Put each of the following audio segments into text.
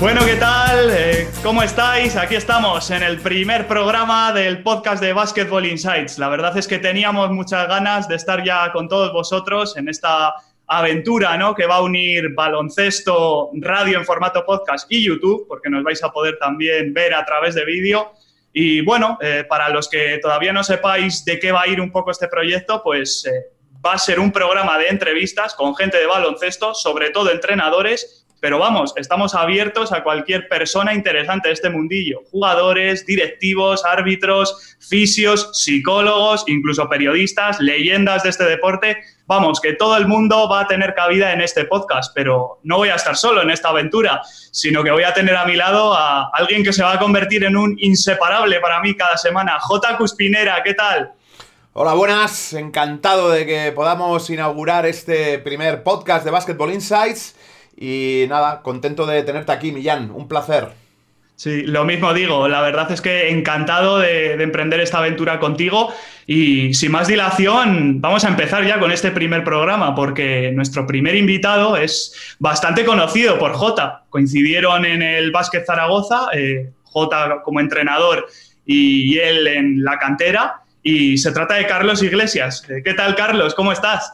Bueno, ¿qué tal? Eh, ¿Cómo estáis? Aquí estamos en el primer programa del podcast de Basketball Insights. La verdad es que teníamos muchas ganas de estar ya con todos vosotros en esta aventura, ¿no? Que va a unir baloncesto, radio en formato podcast y YouTube, porque nos vais a poder también ver a través de vídeo. Y bueno, eh, para los que todavía no sepáis de qué va a ir un poco este proyecto, pues eh, va a ser un programa de entrevistas con gente de baloncesto, sobre todo entrenadores pero vamos, estamos abiertos a cualquier persona interesante de este mundillo. Jugadores, directivos, árbitros, fisios, psicólogos, incluso periodistas, leyendas de este deporte. Vamos, que todo el mundo va a tener cabida en este podcast, pero no voy a estar solo en esta aventura, sino que voy a tener a mi lado a alguien que se va a convertir en un inseparable para mí cada semana. J. Cuspinera, ¿qué tal? Hola, buenas. Encantado de que podamos inaugurar este primer podcast de Basketball Insights. Y nada, contento de tenerte aquí, Millán. Un placer. Sí, lo mismo digo. La verdad es que encantado de, emprender esta aventura contigo. Y sin más dilación, vamos a empezar ya con este primer programa, porque nuestro primer invitado es bastante conocido por Jota. Coincidieron en el Básquet Zaragoza, eh, Jota como entrenador y él en la cantera. Y se trata de Carlos Iglesias. Eh, ¿Qué tal, Carlos? ¿Cómo estás?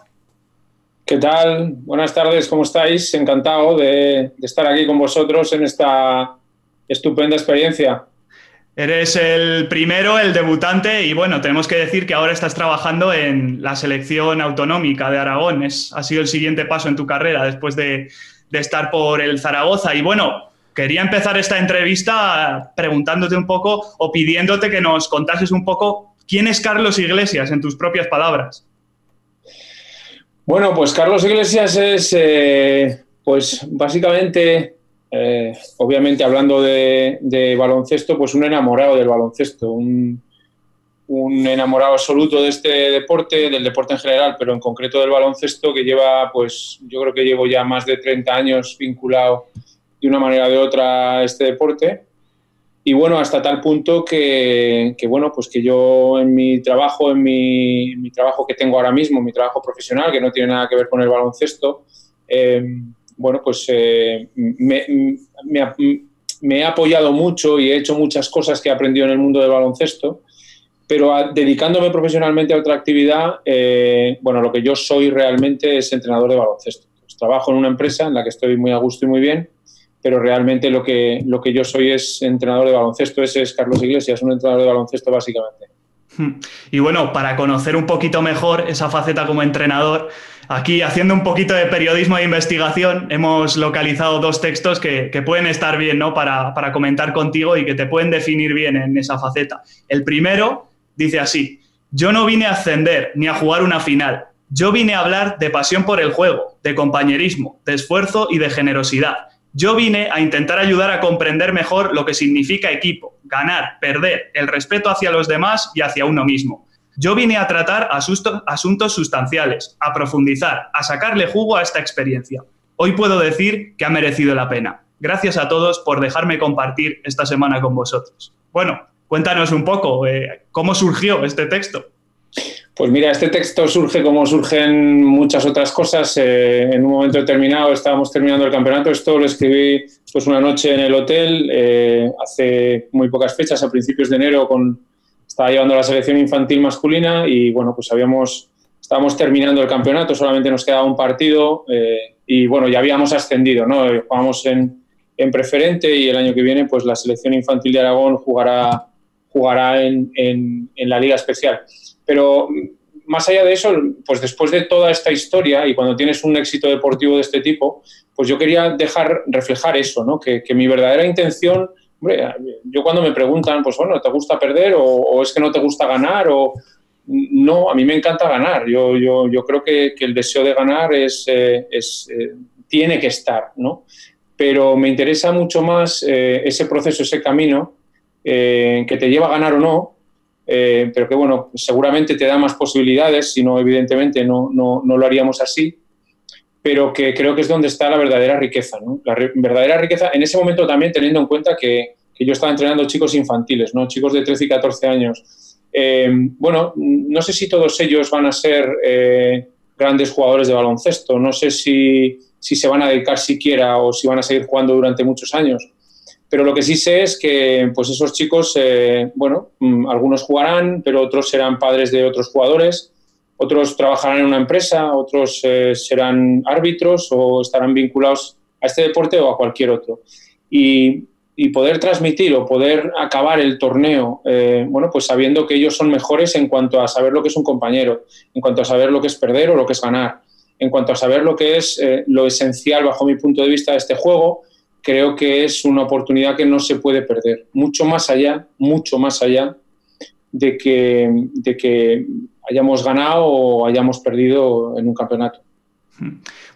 ¿Qué tal? Buenas tardes, ¿cómo estáis? Encantado de, estar aquí con vosotros en esta estupenda experiencia. Eres el primero, el debutante, y bueno, tenemos que decir que ahora estás trabajando en la selección autonómica de Aragón. Es, ha sido el siguiente paso en tu carrera después de, de estar por el Zaragoza. Y bueno, quería empezar esta entrevista preguntándote un poco o pidiéndote que nos contases un poco quién es Carlos Iglesias en tus propias palabras. Bueno, pues Carlos Iglesias es, eh, pues básicamente, eh, obviamente hablando de, baloncesto, pues un enamorado del baloncesto, un, enamorado absoluto de este deporte, del deporte en general, pero en concreto del baloncesto, que lleva, pues yo creo que llevo ya más de 30 años vinculado de una manera o de otra a este deporte. Y bueno, hasta tal punto que, bueno, pues que yo en mi trabajo, en mi, trabajo que tengo ahora mismo, mi trabajo profesional, que no tiene nada que ver con el baloncesto, em, bueno, pues eh, me, he apoyado mucho y he hecho muchas cosas que he aprendido en el mundo del baloncesto, pero dedicándome profesionalmente a otra actividad, eh, bueno, lo que yo soy realmente es entrenador de baloncesto. Pues trabajo en una empresa en la que estoy muy a gusto y muy bien pero realmente lo que, lo que yo soy es entrenador de baloncesto, ese es Carlos Iglesias, un entrenador de baloncesto básicamente. Hmm. Y bueno, para conocer un poquito mejor esa faceta como entrenador, aquí haciendo un poquito de periodismo de investigación, hemos localizado dos textos que, pueden estar bien ¿no? para, para comentar contigo y que te pueden definir bien en esa faceta. El primero dice así, yo no vine a ascender ni a jugar una final, yo vine a hablar de pasión por el juego, de compañerismo, de esfuerzo y de generosidad. Yo vine a intentar ayudar a comprender mejor lo que significa equipo, ganar, perder, el respeto hacia los demás y hacia uno mismo. Yo vine a tratar asuntos sustanciales, a profundizar, a sacarle jugo a esta experiencia. Hoy puedo decir que ha merecido la pena. Gracias a todos por dejarme compartir esta semana con vosotros. Bueno, cuéntanos un poco eh, cómo surgió este texto. Pues mira, este texto surge como surgen muchas otras cosas. Eh, en un momento determinado estábamos terminando el campeonato. Esto lo escribí pues una noche en el hotel eh, hace muy pocas fechas, a principios de enero, con, estaba llevando la selección infantil masculina y bueno, pues habíamos, estábamos terminando el campeonato, solamente nos quedaba un partido eh, y bueno, ya habíamos ascendido, ¿no? Jugamos en, en, preferente y el año que viene pues la selección infantil de Aragón jugará, jugará en, en, en la liga especial. Pero más allá de eso, pues después de toda esta historia y cuando tienes un éxito deportivo de este tipo, pues yo quería dejar reflejar eso, ¿no? que, mi verdadera intención hombre, yo cuando me preguntan, pues bueno, ¿te gusta perder o, es que no te gusta ganar? O, no, a mí me encanta ganar. Yo, yo, yo creo que, el deseo de ganar es, eh, eh, tiene que estar, ¿no? Pero me interesa mucho más eh, ese proceso, ese camino que te lleva a ganar o no, pero que bueno, seguramente te da más posibilidades, si no, evidentemente no, no, no lo haríamos así pero que creo que es donde está la verdadera riqueza. La verdadera riqueza, en ese momento también teniendo en cuenta que, que, yo estaba entrenando chicos infantiles, ¿no? chicos de 13 y 14 años. Eh, bueno, no sé si todos ellos van a ser eh, grandes jugadores de baloncesto, no sé si, si, se van a dedicar siquiera o si van a seguir jugando durante muchos años. Pero lo que sí sé es que pues esos chicos, eh, bueno, mm, algunos jugarán, pero otros serán padres de otros jugadores otros trabajarán en una empresa, otros eh, serán árbitros o estarán vinculados a este deporte o a cualquier otro. Y, poder transmitir o poder acabar el torneo, eh, bueno, pues sabiendo que ellos son mejores en cuanto a saber lo que es un compañero, en cuanto a saber lo que es perder o lo que es ganar, en cuanto a saber lo que es eh, lo esencial bajo mi punto de vista de este juego, creo que es una oportunidad que no se puede perder, mucho más allá, mucho más allá de que, de que hayamos ganado o hayamos perdido en un campeonato.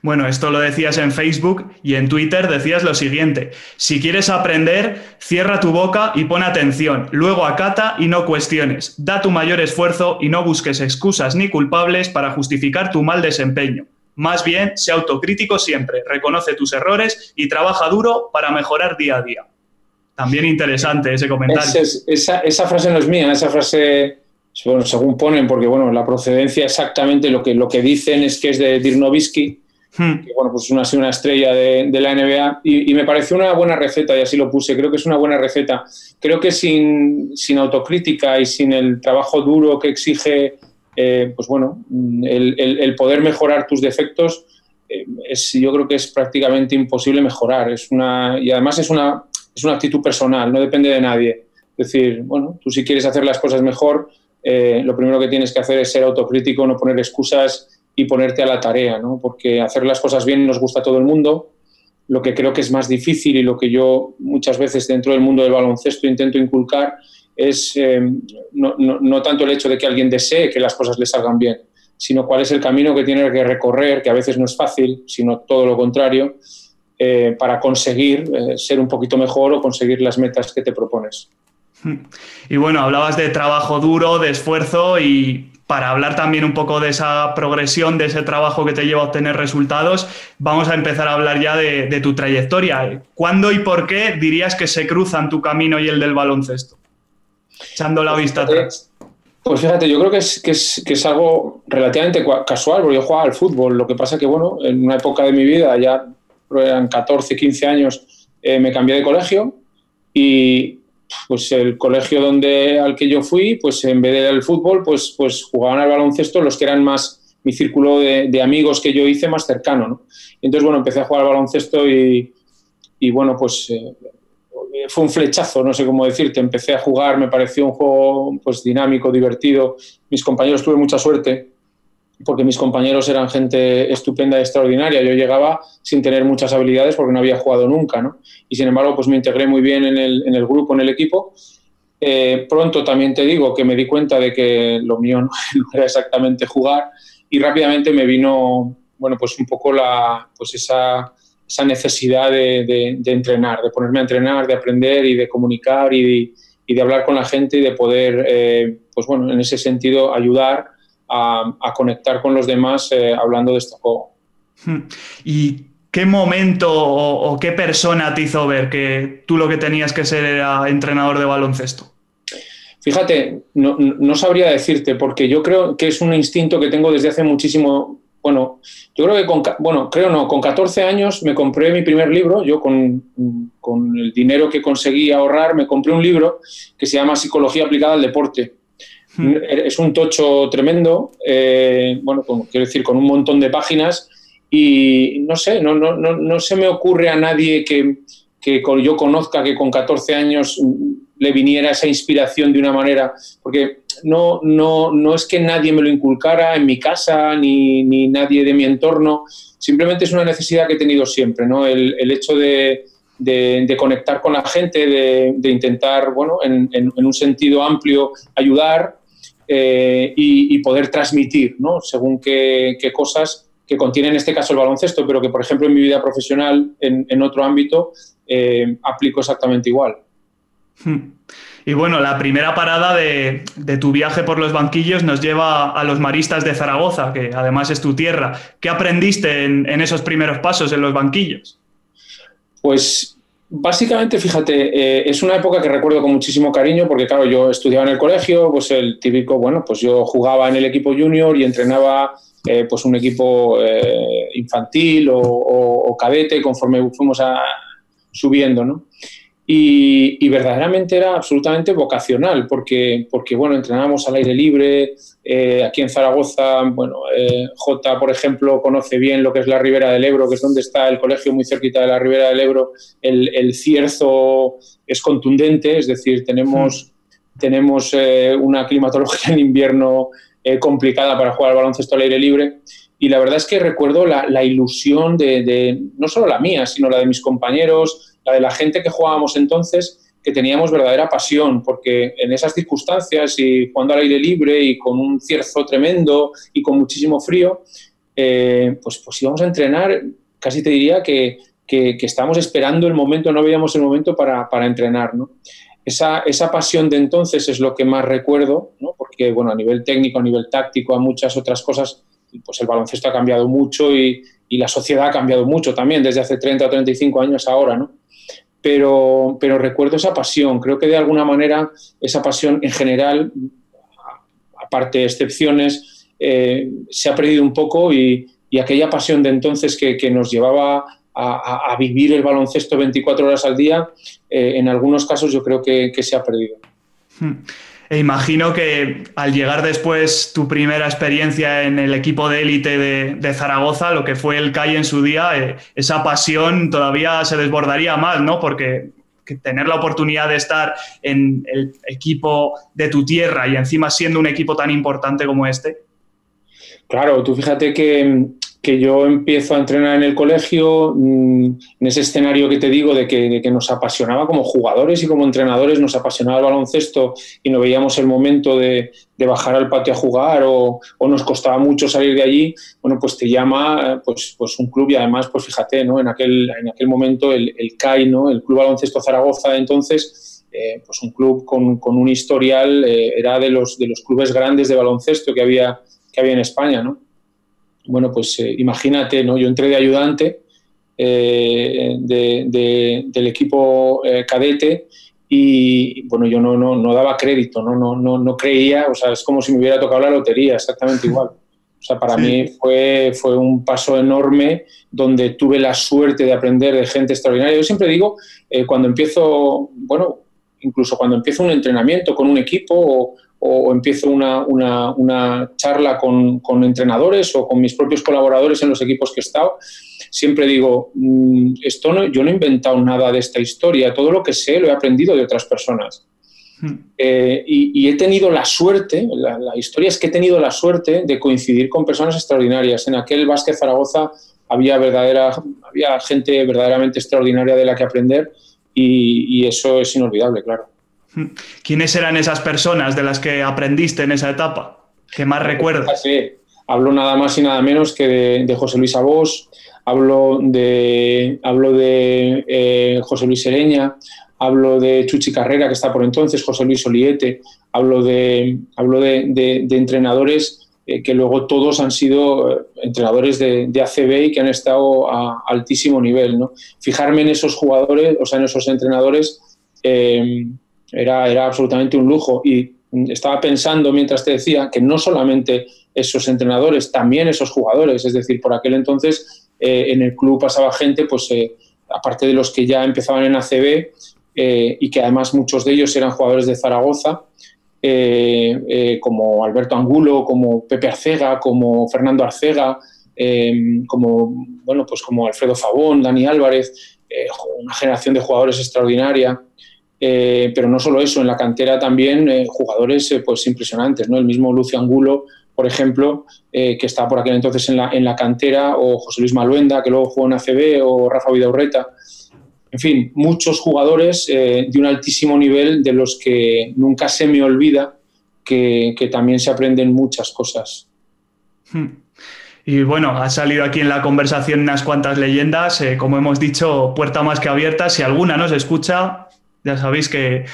Bueno, esto lo decías en Facebook y en Twitter decías lo siguiente, si quieres aprender, cierra tu boca y pon atención, luego acata y no cuestiones, da tu mayor esfuerzo y no busques excusas ni culpables para justificar tu mal desempeño. Más bien, sé autocrítico siempre, reconoce tus errores y trabaja duro para mejorar día a día. También interesante ese comentario. esa, esa frase no es mía, esa frase bueno, según ponen, porque bueno, la procedencia exactamente lo que, lo que dicen es que es de Dirnovitsky, hmm. que bueno, pues es una, estrella de, la NBA, y, me pareció una buena receta, y así lo puse, creo que es una buena receta. Creo que sin, sin autocrítica y sin el trabajo duro que exige, eh, pues bueno, el, el, poder mejorar tus defectos, eh, es, yo creo que es prácticamente imposible mejorar. Es una, y además es una, es una actitud personal, no depende de nadie. Es decir, bueno, tú si quieres hacer las cosas mejor, eh, lo primero que tienes que hacer es ser autocrítico, no poner excusas y ponerte a la tarea, ¿no? porque hacer las cosas bien nos gusta a todo el mundo. Lo que creo que es más difícil y lo que yo muchas veces dentro del mundo del baloncesto intento inculcar es eh, no, tanto el hecho de que alguien desee que las cosas le salgan bien, sino cuál es el camino que tiene que recorrer, que a veces no es fácil, sino todo lo contrario, eh, para conseguir ser un poquito mejor o conseguir las metas que te propones. Y bueno, hablabas de trabajo duro, de esfuerzo y para hablar también un poco de esa progresión, de ese trabajo que te lleva a obtener resultados, vamos a empezar a hablar ya de, tu trayectoria. ¿Cuándo y por qué dirías que se cruzan tu camino y el del baloncesto? Echando la vista atrás. Pues fíjate, yo creo que es, que es, algo relativamente casual, porque yo jugaba al fútbol. Lo que pasa que, bueno, en una época de mi vida, ya eran 14, 15 años, eh, me cambié de colegio y, pues el colegio donde, al que yo fui, pues en vez del fútbol, pues, pues jugaban al baloncesto los que eran más mi círculo de, amigos que yo hice más cercano. ¿no? entonces, bueno, empecé a jugar al baloncesto y, y bueno, pues eh, fue un flechazo, no sé cómo decirte. Empecé a jugar, me pareció un juego pues dinámico, divertido. Mis compañeros tuve mucha suerte porque mis compañeros eran gente estupenda y extraordinaria. Yo llegaba sin tener muchas habilidades porque no había jugado nunca, ¿no? Y sin embargo, pues me integré muy bien en el, grupo, en el equipo. Eh, pronto también te digo que me di cuenta de que lo mío no, era exactamente jugar y rápidamente me vino, bueno, pues un poco la, pues esa, esa necesidad de, de, entrenar, de ponerme a entrenar, de aprender y de comunicar y de, y de hablar con la gente y de poder, eh, pues bueno, en ese sentido ayudar a, conectar con los demás eh, hablando de este juego. Hmm. ¿Y qué momento o, qué persona te hizo ver que tú lo que tenías que ser era entrenador de baloncesto? Fíjate, no, sabría decirte, porque yo creo que es un instinto que tengo desde hace muchísimo. Bueno, yo creo que con, bueno, creo no, con 14 años me compré mi primer libro, yo con, con el dinero que conseguí ahorrar me compré un libro que se llama Psicología aplicada al deporte Hmm. Es un tocho tremendo, eh, bueno, quiero decir, con un montón de páginas y no sé, no, no, no, no se me ocurre a nadie que, que yo conozca que con 14 años le viniera esa inspiración de una manera, porque no, no, no es que nadie me lo inculcara en mi casa ni, ni nadie de mi entorno, simplemente es una necesidad que he tenido siempre, ¿no? el, el hecho de, de, conectar con la gente, de, intentar, bueno, en, un sentido amplio, ayudar eh, y, poder transmitir, ¿no? Según qué, cosas que contiene en este caso el baloncesto, pero que, por ejemplo, en mi vida profesional, en, otro ámbito, eh, aplico exactamente igual. Hmm. Y bueno, la primera parada de, tu viaje por los banquillos nos lleva a los maristas de Zaragoza, que además es tu tierra. ¿Qué aprendiste en, esos primeros pasos en los banquillos? Pues básicamente, fíjate, eh, es una época que recuerdo con muchísimo cariño porque, claro, yo estudiaba en el colegio, pues el típico, bueno, pues yo jugaba en el equipo junior y entrenaba eh, pues un equipo eh, infantil o, o, cadete conforme fuimos a, subiendo, ¿no? Y, verdaderamente era absolutamente vocacional, porque, porque bueno, entrenábamos al aire libre, eh, aquí en Zaragoza, bueno, eh, J, por ejemplo, conoce bien lo que es la Ribera del Ebro, que es donde está el colegio muy cerquita de la Ribera del Ebro, el, cierzo es contundente, es decir, tenemos, hmm. tenemos eh, una climatología en invierno complicada para jugar al baloncesto al aire libre. Y la verdad es que recuerdo la, ilusión de, de, no solo la mía, sino la de mis compañeros, la de la gente que jugábamos entonces, que teníamos verdadera pasión, porque en esas circunstancias y jugando al aire libre y con un cierzo tremendo y con muchísimo frío, eh, pues, pues íbamos a entrenar, casi te diría que, que, estábamos esperando el momento, no veíamos el momento para, para entrenar, ¿no? Esa, esa, pasión de entonces es lo que más recuerdo, ¿no? porque bueno, a nivel técnico, a nivel táctico, a muchas otras cosas, pues el baloncesto ha cambiado mucho y, y la sociedad ha cambiado mucho también desde hace 30 o 35 años ahora, ¿no? pero, pero recuerdo esa pasión. Creo que de alguna manera esa pasión en general, aparte de excepciones, eh, se ha perdido un poco y, aquella pasión de entonces que, nos llevaba a, vivir el baloncesto 24 horas al día, eh, en algunos casos yo creo que, que se ha perdido. Hmm. E imagino que al llegar después tu primera experiencia en el equipo de élite de, Zaragoza, lo que fue el CAI en su día, eh, esa pasión todavía se desbordaría más, ¿no? Porque tener la oportunidad de estar en el equipo de tu tierra y encima siendo un equipo tan importante como este. Claro, tú fíjate que que yo empiezo a entrenar en el colegio, mm, en ese escenario que te digo de que, nos apasionaba como jugadores y como entrenadores, nos apasionaba el baloncesto y no veíamos el momento de, bajar al patio a jugar o, nos costaba mucho salir de allí, bueno, pues te llama pues, pues un club y además, pues fíjate, ¿no? en, aquel, en aquel momento el, el CAI, ¿no? el Club Baloncesto Zaragoza, entonces, eh, pues un club con, un historial, eh, era de los, de los clubes grandes de baloncesto que había, que había en España, ¿no? Bueno, pues eh, imagínate, ¿no? Yo entré de ayudante eh, del equipo eh, cadete y, bueno, yo no, no, daba crédito, ¿no? No, no, no creía, o sea, es como si me hubiera tocado la lotería, exactamente igual. O sea, para mí fue, fue un paso enorme donde tuve la suerte de aprender de gente extraordinaria. Yo siempre digo, cuando empiezo, bueno, incluso cuando empiezo un entrenamiento con un equipo o, o empiezo una, una, charla con, con, entrenadores o con mis propios colaboradores en los equipos que he estado, siempre digo, mm, esto no, yo no he inventado nada de esta historia, todo lo que sé lo he aprendido de otras personas. Hmm. Eh, y, he tenido la suerte, la, historia es que he tenido la suerte de coincidir con personas extraordinarias. En aquel básquet Zaragoza había, verdadera, había gente verdaderamente extraordinaria de la que aprender y eso es inolvidable, claro. ¿Quiénes eran esas personas de las que aprendiste en esa etapa? ¿Qué más recuerdas? hablo nada más y nada menos que de, José Luis Abós, hablo de, hablo de eh, José Luis Sereña, hablo de Chuchi Carrera, que está por entonces, José Luis Oliete, hablo de, hablo de, entrenadores eh, que luego todos han sido eh, entrenadores de, ACB y que han estado a altísimo nivel. Fijarme en esos jugadores, o sea, en esos entrenadores, era, era absolutamente un lujo. Y estaba pensando mientras te decía que no solamente esos entrenadores, también esos jugadores. Es decir, por aquel entonces eh, en el club pasaba gente, pues eh, aparte de los que ya empezaban en ACB eh, y que además muchos de ellos eran jugadores de Zaragoza, como Alberto Angulo, como Pepe Arcega, como Fernando Arcega, como, bueno, pues como Alfredo Fabón, Dani Álvarez, una generación de jugadores extraordinaria. Eh, pero no solo eso, en la cantera también eh, jugadores eh, pues impresionantes, ¿no? El mismo Lucio Angulo, por ejemplo, que estaba por aquel entonces en la, en la cantera, o José Luis Maluenda, que luego jugó en ACB, o Rafa Vidaurreta. en fin, muchos jugadores de un altísimo nivel de los que nunca se me olvida que, también se aprenden muchas cosas. Hmm. Y bueno, ha salido aquí en la conversación unas cuantas leyendas, como hemos dicho, puerta más que abierta. Si alguna nos escucha, ya sabéis que,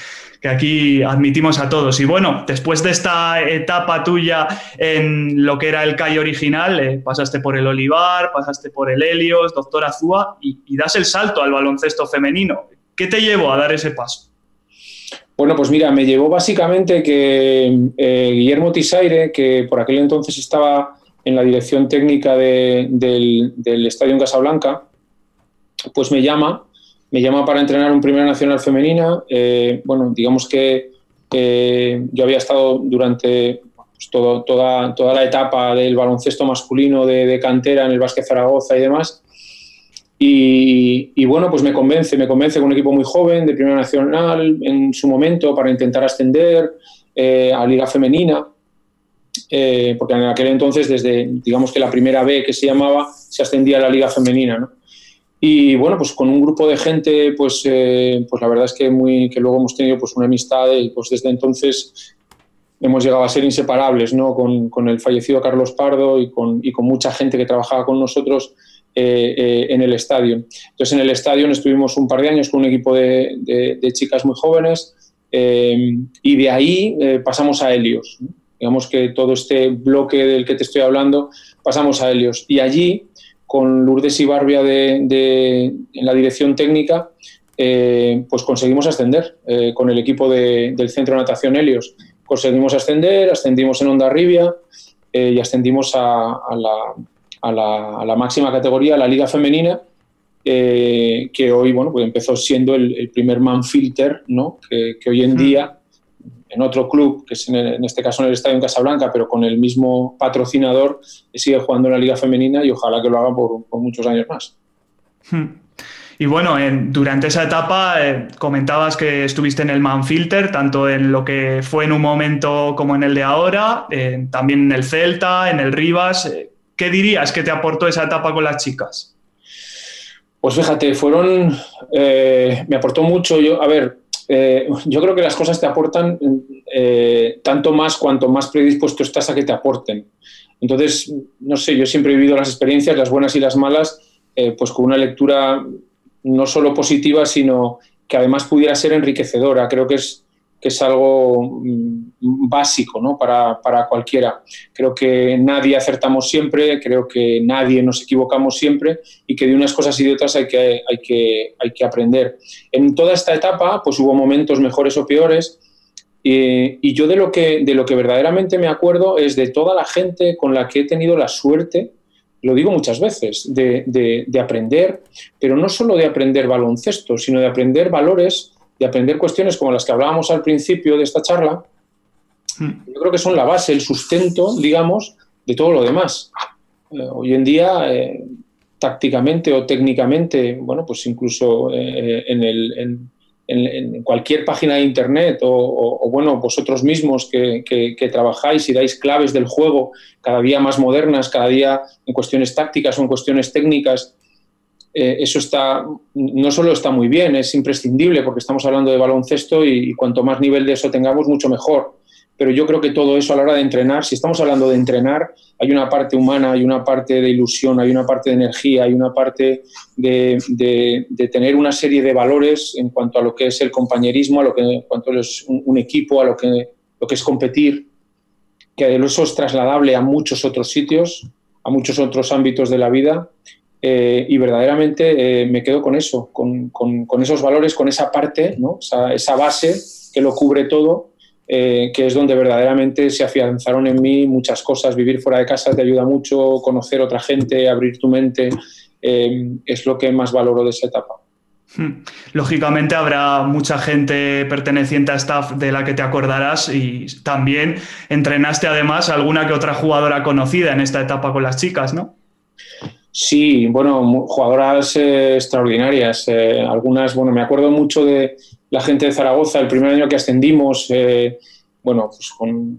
aquí admitimos a todos. Y bueno, después de esta etapa tuya en lo que era el CAI original, eh, pasaste por el Olivar, pasaste por el Helios, Doctor Azúa y, das el salto al baloncesto femenino. ¿Qué te llevó a dar ese paso? Bueno, pues mira, me llevó básicamente que eh, Guillermo Tisaire, que por aquel entonces estaba en la dirección técnica del, Estadio en Casablanca, pues me llama, me llama para entrenar un Primera Nacional Femenina. Eh, bueno, digamos que yo había estado durante pues, toda, toda la etapa del baloncesto masculino de, cantera en el Básquet Zaragoza y demás. Y, bueno, pues me convence, me convence con un equipo muy joven de Primera Nacional en su momento para intentar ascender eh, a Liga Femenina. Eh, porque en aquel entonces, desde digamos que la primera B que se llamaba, se ascendía a la liga femenina. Y bueno, pues con un grupo de gente, pues, eh, pues la verdad es que, muy, que luego hemos tenido pues una amistad y pues desde entonces hemos llegado a ser inseparables, ¿no? Con, con el fallecido Carlos Pardo y con, y con, mucha gente que trabajaba con nosotros eh, en el estadio. Entonces en el estadio estuvimos un par de años con un equipo de, de, chicas muy jóvenes y de ahí pasamos a Helios. Digamos que todo este bloque del que te estoy hablando, pasamos a Helios. Y allí, con Lourdes y Barbia de, en la dirección técnica, eh, pues conseguimos ascender eh, con el equipo del Centro de Natación Helios. Conseguimos ascender, ascendimos en Onda Rivia eh, y ascendimos a, la, máxima categoría, la Liga Femenina, que hoy bueno, pues empezó siendo el, primer man filter, ¿no? que, hoy en día en otro club, que es en, este caso en el Estadio en Casablanca, pero con el mismo patrocinador, sigue jugando en la Liga Femenina y ojalá que lo haga por, muchos años más. Hmm. Y bueno, durante esa etapa eh, comentabas que estuviste en el Manfilter, tanto en lo que fue en un momento como en el de ahora, eh, también en el Celta, en el Rivas. Eh, ¿Qué dirías que te aportó esa etapa con las chicas? Pues fíjate, fueron. me aportó mucho. Yo, a ver, eh, yo creo que las cosas te aportan eh, tanto más cuanto más predispuesto estás a que te aporten. Entonces, no sé, yo siempre he vivido las experiencias, las buenas y las malas, eh, pues con una lectura no solo positiva, sino que además pudiera ser enriquecedora. Creo que es que es algo mm, básico ¿no? para, para, cualquiera. Creo que nadie acertamos siempre, creo que nadie nos equivocamos siempre y que de unas cosas y de otras hay que, hay que, hay que aprender. En toda esta etapa pues hubo momentos mejores o peores y yo de lo, que, de lo que verdaderamente me acuerdo es de toda la gente con la que he tenido la suerte lo digo muchas veces, de, de, de, aprender, pero no solo de aprender baloncesto, sino de aprender valores de aprender cuestiones como las que hablábamos al principio de esta charla, hmm. yo creo que son la base, el sustento, digamos, de todo lo demás. Eh, hoy en día, eh, tácticamente o técnicamente, bueno, pues incluso eh, en, el, en, cualquier página de Internet o, bueno, vosotros mismos que, que, trabajáis y dais claves del juego cada día más modernas, cada día en cuestiones tácticas o en cuestiones técnicas, eh, eso está, no solo está muy bien, es imprescindible porque estamos hablando de baloncesto y, cuanto más nivel de eso tengamos, mucho mejor. Pero yo creo que todo eso a la hora de entrenar, si estamos hablando de entrenar, hay una parte humana, hay una parte de ilusión, hay una parte de energía, hay una parte de, tener una serie de valores en cuanto a lo que es el compañerismo, a lo que en cuanto es un, equipo, a lo que, lo que es competir, que eso es trasladable a muchos otros sitios, a muchos otros ámbitos de la vida eh, y verdaderamente eh, me quedo con eso, con, con, esos valores, con esa parte, ¿no? esa, base que lo cubre todo, eh, que es donde verdaderamente se afianzaron en mí muchas cosas. Vivir fuera de casa te ayuda mucho, conocer otra gente, abrir tu mente, es lo que más valoro de esa etapa. Hmm. Lógicamente habrá mucha gente perteneciente a staff de la que te acordarás y también entrenaste además alguna que otra jugadora conocida en esta etapa con las chicas, ¿no? Sí, bueno, jugadoras eh, extraordinarias. Eh, algunas, bueno, me acuerdo mucho de la gente de Zaragoza, el primer año que ascendimos, eh, bueno, pues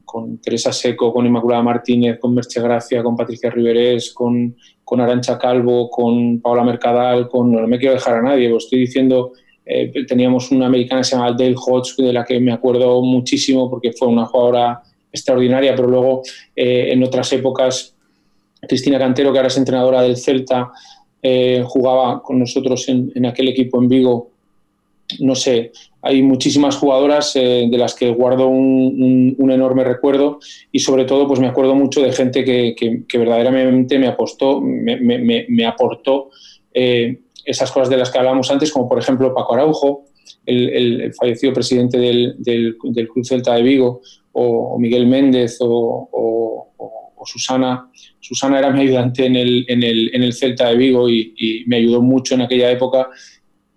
con, Teresa Seco, con Inmaculada Martínez, con Merche Gracia, con Patricia Riverés, con, con Arancha Calvo, con Paula Mercadal, con, no me quiero dejar a nadie, os estoy diciendo, eh, teníamos una americana que se llama Dale Hodge, de la que me acuerdo muchísimo porque fue una jugadora extraordinaria, pero luego eh, en otras épocas, Cristina Cantero, que ahora es entrenadora del Celta, eh, jugaba con nosotros en, aquel equipo en Vigo. No sé, hay muchísimas jugadoras eh, de las que guardo un, enorme recuerdo y sobre todo pues me acuerdo mucho de gente que, verdaderamente me apostó, me, aportó eh, esas cosas de las que hablábamos antes, como por ejemplo Paco Araujo, el, fallecido presidente del, Club Celta de Vigo, o, Miguel Méndez o, Susana. Susana era mi ayudante en el, Celta de Vigo y me ayudó mucho en aquella época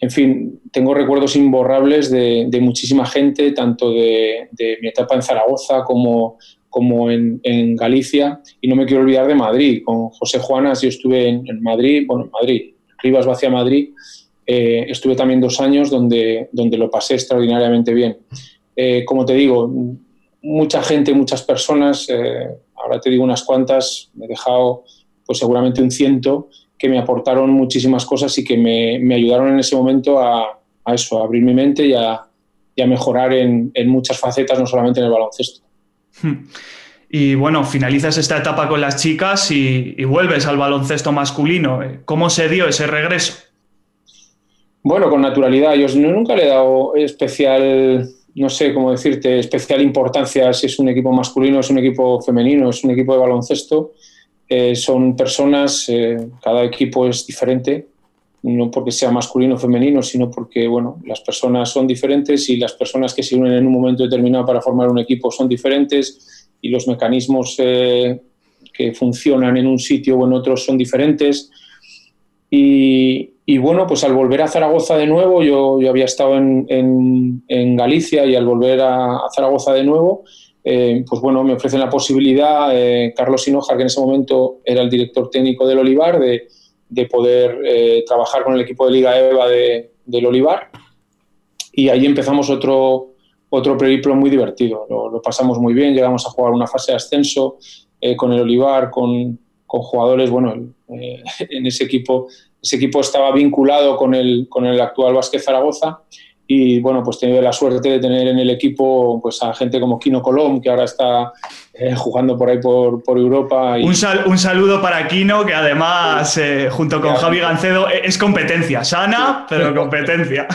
en fin, tengo recuerdos imborrables de, muchísima gente, tanto de, mi etapa en Zaragoza como, como en, Galicia, y no me quiero olvidar de Madrid. Con José Juanas yo estuve en, Madrid, bueno, en Madrid, Rivas hacia Madrid, eh, estuve también dos años donde, donde lo pasé extraordinariamente bien. Eh, como te digo, mucha gente, muchas personas, eh, ahora te digo unas cuantas, me he dejado pues seguramente un ciento, que me aportaron muchísimas cosas y que me, me ayudaron en ese momento a, a, eso, a abrir mi mente y a, y a mejorar en, en, muchas facetas, no solamente en el baloncesto. Y bueno, finalizas esta etapa con las chicas y, y vuelves al baloncesto masculino. ¿Cómo se dio ese regreso? Bueno, con naturalidad. Yo nunca le he dado especial, no sé cómo decirte, especial importancia si es un equipo masculino, es un equipo femenino, es un equipo de baloncesto. Eh, son personas, eh, cada equipo es diferente, no porque sea masculino o femenino, sino porque bueno, las personas son diferentes y las personas que se unen en un momento determinado para formar un equipo son diferentes y los mecanismos eh, que funcionan en un sitio o en otro son diferentes. Y, bueno, pues al volver a Zaragoza de nuevo, yo, yo había estado en, en, Galicia y al volver a, Zaragoza de nuevo, eh, pues bueno, me ofrecen la posibilidad, eh, Carlos Hinojar, que en ese momento era el director técnico del Olivar, de, poder eh, trabajar con el equipo de Liga EVA del Olivar. Y ahí empezamos otro, otro periplo muy divertido. Lo, pasamos muy bien, llegamos a jugar una fase de ascenso con el Olivar, con, jugadores, bueno, en ese equipo, ese equipo estaba vinculado con el, con el actual Vázquez Zaragoza y bueno, pues he tenido la suerte de tener en el equipo pues a gente como Kino Colom, que ahora está eh, jugando por ahí por, por Europa. Y... Un, un, saludo para Kino, que además, eh, junto con Javi Gancedo, e-, es competencia, sana, pero competencia.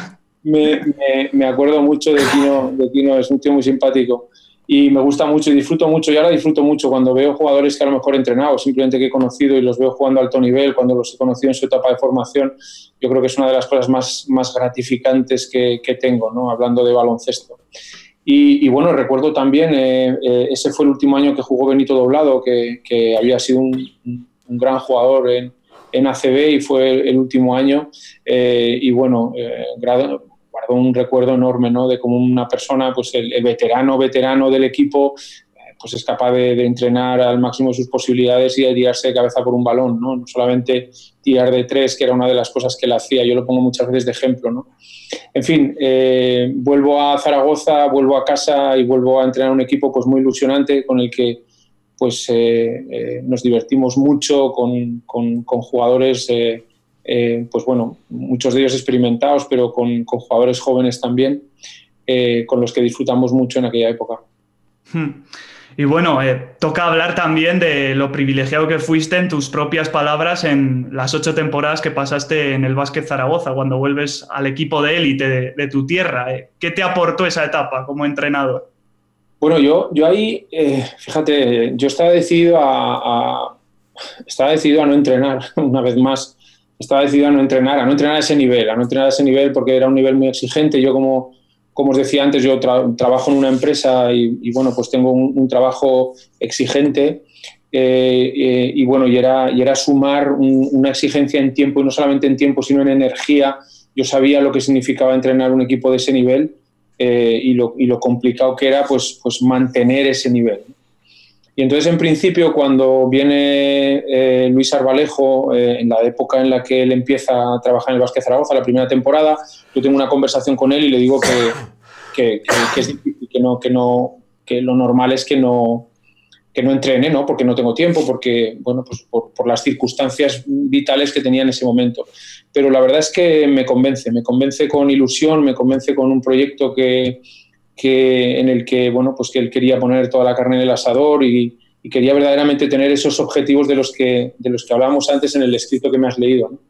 Me, me, me acuerdo mucho de Kino, de Kino, es un tío muy simpático y me gusta mucho y disfruto mucho y ahora disfruto mucho cuando veo jugadores que a lo mejor he entrenado, simplemente que he conocido y los veo jugando a alto nivel, cuando los he conocido en su etapa de formación, yo creo que es una de las cosas más, más gratificantes que, que tengo, ¿no? hablando de baloncesto. Y, bueno, recuerdo también, eh, eh, ese fue el último año que jugó Benito Doblado, que, que había sido un, un, gran jugador en, en ACB y fue el, último año. Eh, y bueno, guardo un recuerdo enorme, ¿no? De cómo una persona, pues el, veterano, veterano del equipo, eh, pues es capaz de, entrenar al máximo de sus posibilidades y de tirarse de cabeza por un balón, ¿no? No solamente tirar de tres, que era una de las cosas que él hacía, yo lo pongo muchas veces de ejemplo, ¿no? En fin, eh, vuelvo a Zaragoza, vuelvo a casa y vuelvo a entrenar un equipo pues muy ilusionante con el que pues eh, nos divertimos mucho con, con, con jugadores eh, pues bueno, muchos de ellos experimentados, pero con, jugadores jóvenes también, eh, con los que disfrutamos mucho en aquella época. Hmm. Y bueno, eh, toca hablar también de lo privilegiado que fuiste en tus propias palabras en las ocho temporadas que pasaste en el Básquet Zaragoza, cuando vuelves al equipo de élite de, tu tierra. ¿Qué te aportó esa etapa como entrenador? Bueno, yo, yo ahí, fíjate, yo estaba decidido a, estaba decidido a no entrenar una vez más estaba decidido a no entrenar, a no entrenar a ese nivel, a no entrenar a ese nivel porque era un nivel muy exigente. Yo, como, como os decía antes, yo trabajo en una empresa y, bueno, pues tengo un, trabajo exigente eh, eh, y bueno, y era, y era sumar una exigencia en tiempo y no solamente en tiempo, sino en energía. Yo sabía lo que significaba entrenar un equipo de ese nivel eh, y, lo, y, lo, complicado que era pues, pues mantener ese nivel. Y entonces, en principio, cuando viene eh, Luis Arbalejo, eh, en la época en la que él empieza a trabajar en el Vázquez Zaragoza, la primera temporada, yo tengo una conversación con él y le digo que, que, es difícil, que no, que, no, que lo normal es que no, que no entrene, ¿no? Porque no tengo tiempo, porque, bueno, pues por, las circunstancias vitales que tenía en ese momento. Pero la verdad es que me convence, me convence con ilusión, me convence con un proyecto que, que en el que, bueno, pues que él quería poner toda la carne en el asador y, quería verdaderamente tener esos objetivos de los que, de los que hablábamos antes en el escrito que me has leído,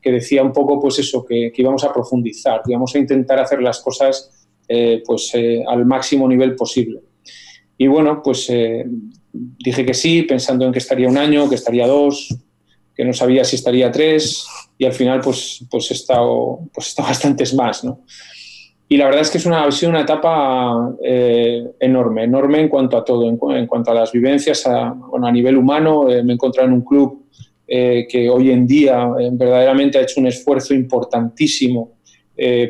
que decía un poco pues eso, que, que, íbamos a profundizar, que íbamos a intentar hacer las cosas eh, pues, eh, al máximo nivel posible. Y bueno, pues eh, dije que sí, pensando en que estaría un año, que estaría dos, que no sabía si estaría tres, y al final pues, pues, he, estado, pues he estado bastantes más. ¿no? Y la verdad es que es una, ha sido una etapa eh, enorme, enorme en cuanto a todo, en, cuanto a las vivencias, a, nivel humano. Eh, me he encontrado en un club eh, que hoy en día verdaderamente ha hecho un esfuerzo importantísimo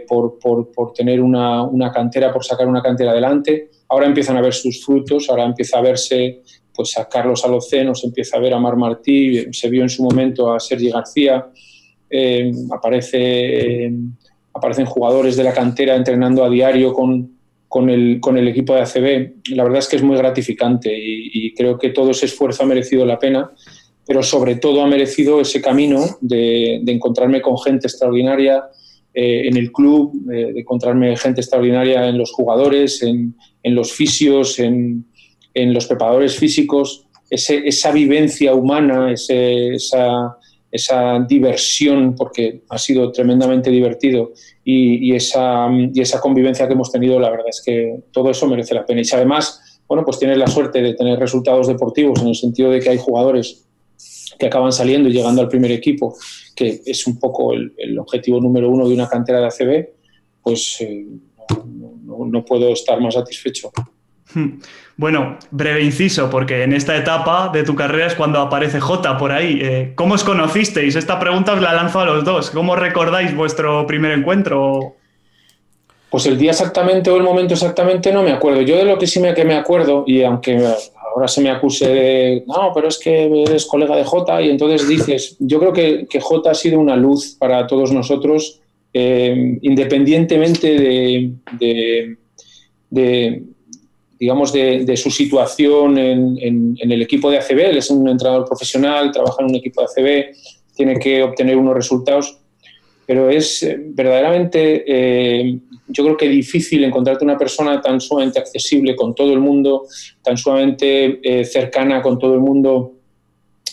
por, por, por, tener una, una, cantera, por sacar una cantera adelante. Ahora empiezan a ver sus frutos, ahora empieza a verse pues, a Carlos Aloceno, se empieza a ver a Mar Martí, se vio en su momento a Sergi García, aparece aparecen jugadores de la cantera entrenando a diario con, con, el, con el equipo de ACB. La verdad es que es muy gratificante y, creo que todo ese esfuerzo ha merecido la pena, pero sobre todo ha merecido ese camino de, encontrarme con gente extraordinaria eh, en el club, eh, de encontrarme gente extraordinaria en los jugadores, en, en los fisios, en, en, los preparadores físicos. Esa vivencia humana, esa, esa diversión, porque ha sido tremendamente divertido, y, esa, y esa convivencia que hemos tenido, la verdad es que todo eso merece la pena. Y si además, bueno, pues tienes la suerte de tener resultados deportivos en el sentido de que hay jugadores que acaban saliendo y llegando al primer equipo, que es un poco el, objetivo número uno de una cantera de ACB, pues eh, no puedo estar más satisfecho. Bueno, breve inciso, porque en esta etapa de tu carrera es cuando aparece J por ahí. Eh, ¿Cómo os conocisteis? Esta pregunta os la lanzo a los dos. ¿Cómo recordáis vuestro primer encuentro? Pues el día exactamente o el momento exactamente no me acuerdo. Yo de lo que sí me, que me acuerdo, y aunque ahora se me acuse de, no, pero es que eres colega de J, y entonces dices, yo creo que, que J ha sido una luz para todos nosotros, eh, independientemente de, digamos, de, de, su situación en, en, en, el equipo de ACB. Él es un entrenador profesional, trabaja en un equipo de ACB, tiene que obtener unos resultados, pero es eh, verdaderamente, eh, yo creo que difícil encontrarte una persona tan sumamente accesible con todo el mundo, tan sumamente eh, cercana con todo el mundo,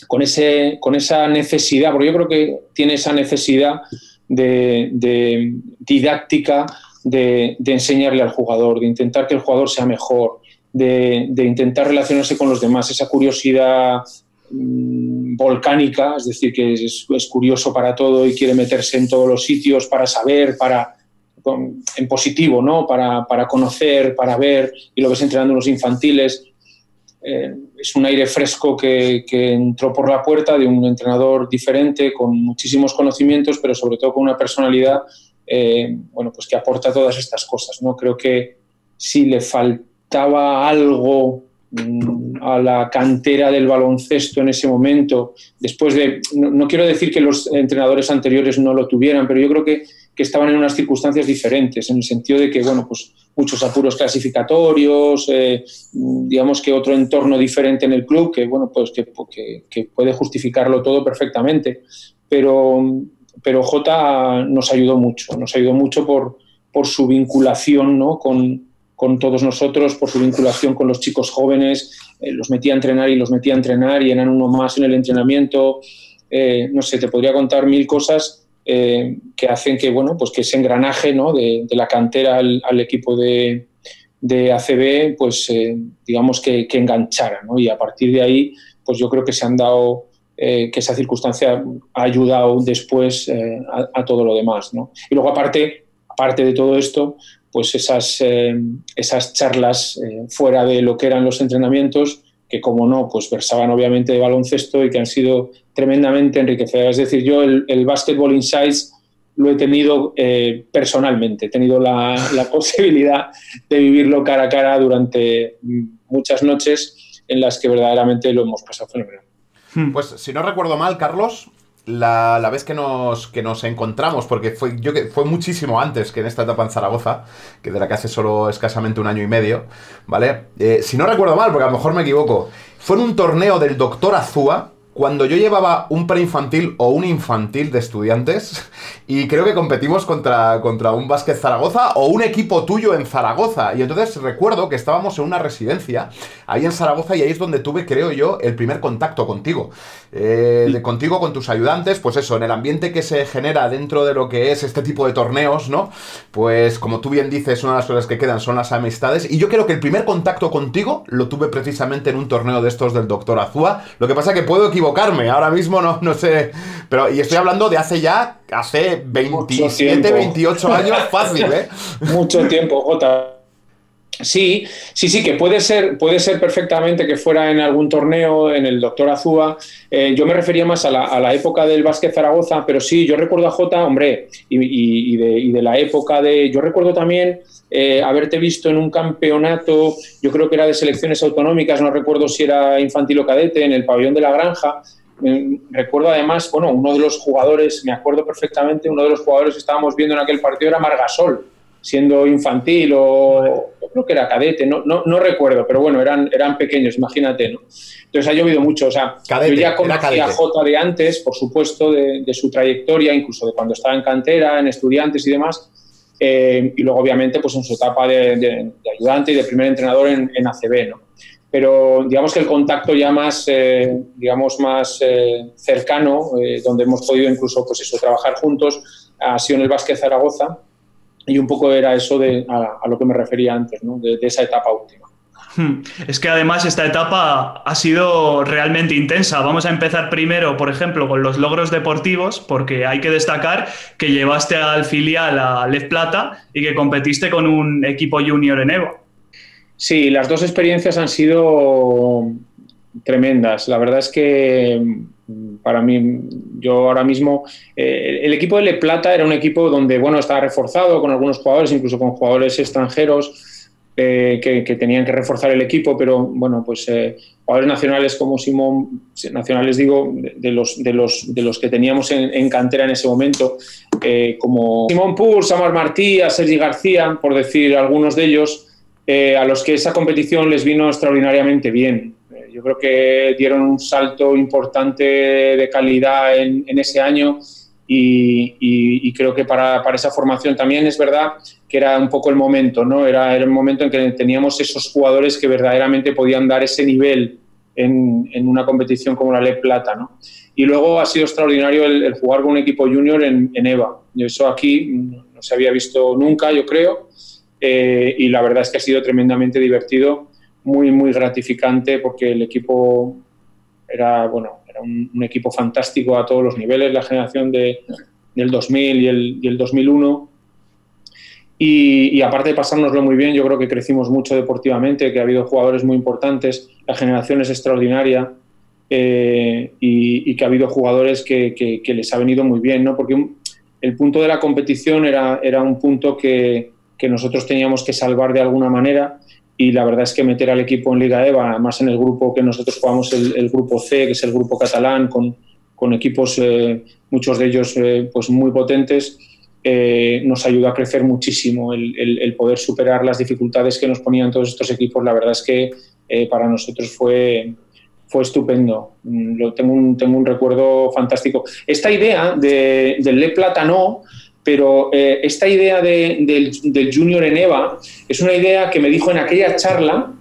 con, ese, con esa necesidad, porque yo creo que tiene esa necesidad de, de didáctica de, enseñarle al jugador, de intentar que el jugador sea mejor, de, intentar relacionarse con los demás, esa curiosidad mmm, volcánica, es decir, que es, es, curioso para todo y quiere meterse en todos los sitios para saber, para en positivo, ¿no? Para, para conocer, para ver, y lo ves entrenando en los infantiles. Eh, es un aire fresco que, que, entró por la puerta de un entrenador diferente, con muchísimos conocimientos, pero sobre todo con una personalidad eh, bueno, pues que aporta todas estas cosas. ¿no? Creo que si le faltaba algo mmm, a la cantera del baloncesto en ese momento, después de, no, quiero decir que los entrenadores anteriores no lo tuvieran, pero yo creo que, que, estaban en unas circunstancias diferentes, en el sentido de que, bueno, pues muchos apuros clasificatorios, eh, digamos que otro entorno diferente en el club, que, bueno, pues que puede justificarlo todo perfectamente. Pero, pero J nos ayudó mucho, nos ayudó mucho por, por su vinculación ¿no? con, con, todos nosotros, por su vinculación con los chicos jóvenes, eh, los metía a entrenar y los metía a entrenar y eran uno más en el entrenamiento. Eh, no sé, te podría contar mil cosas eh, que hacen que, bueno, pues que ese engranaje ¿no? de, la cantera al, equipo de, de, ACB, pues digamos que, que enganchara, ¿no? Y a partir de ahí, pues yo creo que se han dado eh, que esa circunstancia ha ayudado después eh, a, todo lo demás. ¿no? Y luego, aparte, aparte de todo esto, pues esas, eh, esas charlas fuera de lo que eran los entrenamientos, que como no, pues versaban obviamente de baloncesto y que han sido tremendamente enriquecedoras. Es decir, yo el, el Basketball Insights lo he tenido personalmente, he tenido la, la posibilidad de vivirlo cara a cara durante muchas noches en las que verdaderamente lo hemos pasado fenomenal. Hmm. Pues si no recuerdo mal, Carlos, la, la, vez que nos, que nos encontramos, porque fue, yo, fue muchísimo antes que en esta etapa en Zaragoza, que de la que hace solo escasamente un año y medio, ¿vale? Eh, si no recuerdo mal, porque a lo mejor me equivoco, fue en un torneo del Doctor Azúa, cuando yo llevaba un preinfantil o un infantil de estudiantes y creo que competimos contra, contra un básquet Zaragoza o un equipo tuyo en Zaragoza. Y entonces recuerdo que estábamos en una residencia ahí en Zaragoza y ahí es donde tuve, creo yo, el primer contacto contigo. Eh, de, contigo, con tus ayudantes, pues eso, en el ambiente que se genera dentro de lo que es este tipo de torneos, ¿no? Pues como tú bien dices, una de las cosas que quedan son las amistades. Y yo creo que el primer contacto contigo lo tuve precisamente en un torneo de estos del Doctor Azúa. Lo que pasa que puedo equivocarme, ahora mismo no, no sé. Pero, y estoy hablando de hace ya, hace 27, 28 años, fácil, ¿eh? Mucho tiempo, Jota. Sí, sí, sí, que puede ser, puede ser perfectamente que fuera en algún torneo, en el Doctor Azúa. Eh, yo me refería más a la, época del básquet Zaragoza, pero sí, yo recuerdo a Jota, hombre, y, de, la época de. Yo recuerdo también eh, haberte visto en un campeonato, yo creo que era de selecciones autonómicas, no recuerdo si era infantil o cadete, en el pabellón de la granja. Eh, recuerdo además, bueno, uno de los jugadores, me acuerdo perfectamente, uno de los jugadores que estábamos viendo en aquel partido era Margasol siendo infantil o creo que era cadete, no, no, no, recuerdo, pero bueno, eran, eran pequeños, imagínate, ¿no? Entonces ha llovido mucho, o sea, yo ya conocía a Jota de antes, por supuesto, de, su trayectoria, incluso de cuando estaba en cantera, en estudiantes y demás, eh, y luego obviamente pues en su etapa de, ayudante y de primer entrenador en, en, ACB, ¿no? Pero digamos que el contacto ya más, eh, digamos, más eh, cercano, donde hemos podido incluso pues eso, trabajar juntos, ha sido en el Básquet Zaragoza, y un poco era eso de, a, lo que me refería antes, ¿no? de, esa etapa última. Hmm. Es que además esta etapa ha sido realmente intensa. Vamos a empezar primero, por ejemplo, con los logros deportivos, porque hay que destacar que llevaste al filial a Lev Plata y que competiste con un equipo junior en Evo. Sí, las dos experiencias han sido tremendas. La verdad es que para mí, yo ahora mismo, eh, el equipo de Le Plata era un equipo donde, bueno, estaba reforzado con algunos jugadores, incluso con jugadores extranjeros eh, que, tenían que reforzar el equipo, pero bueno, pues eh, jugadores nacionales como Simón, nacionales digo, de, los, de, los, de los que teníamos en, cantera en ese momento, como Simón Pur, Samar Martí, Sergi García, por decir algunos de ellos, a los que esa competición les vino extraordinariamente bien. Yo creo que dieron un salto importante de calidad en, ese año y, creo que para, esa formación también es verdad que era un poco el momento, ¿no? Era, el momento en que teníamos esos jugadores que verdaderamente podían dar ese nivel en, una competición como la Le Plata, ¿no? Y luego ha sido extraordinario el, jugar con un equipo junior en, EVA. Eso aquí no se había visto nunca, yo creo, eh, y la verdad es que ha sido tremendamente divertido muy, muy gratificante porque el equipo era, bueno, era un, equipo fantástico a todos los niveles, la generación de, del 2000 y el, y el 2001. Y, aparte de pasárnoslo muy bien, yo creo que crecimos mucho deportivamente, que ha habido jugadores muy importantes, la generación es extraordinaria eh, y, que ha habido jugadores que, les ha venido muy bien, ¿no? Porque el punto de la competición era, era un punto que nosotros teníamos que salvar de alguna manera y la verdad es que meter al equipo en Liga EVA, además en el grupo que nosotros jugamos, el, grupo C, que es el grupo catalán, con, con equipos, eh, muchos de ellos eh, pues muy potentes, eh, nos ayudó a crecer muchísimo el, poder superar las dificultades que nos ponían todos estos equipos. La verdad es que para nosotros fue, fue estupendo. Mm, lo, tengo, un, tengo un recuerdo fantástico. Esta idea de, del Le Platano pero eh, esta idea del, junior en EVA es una idea que me dijo en aquella charla,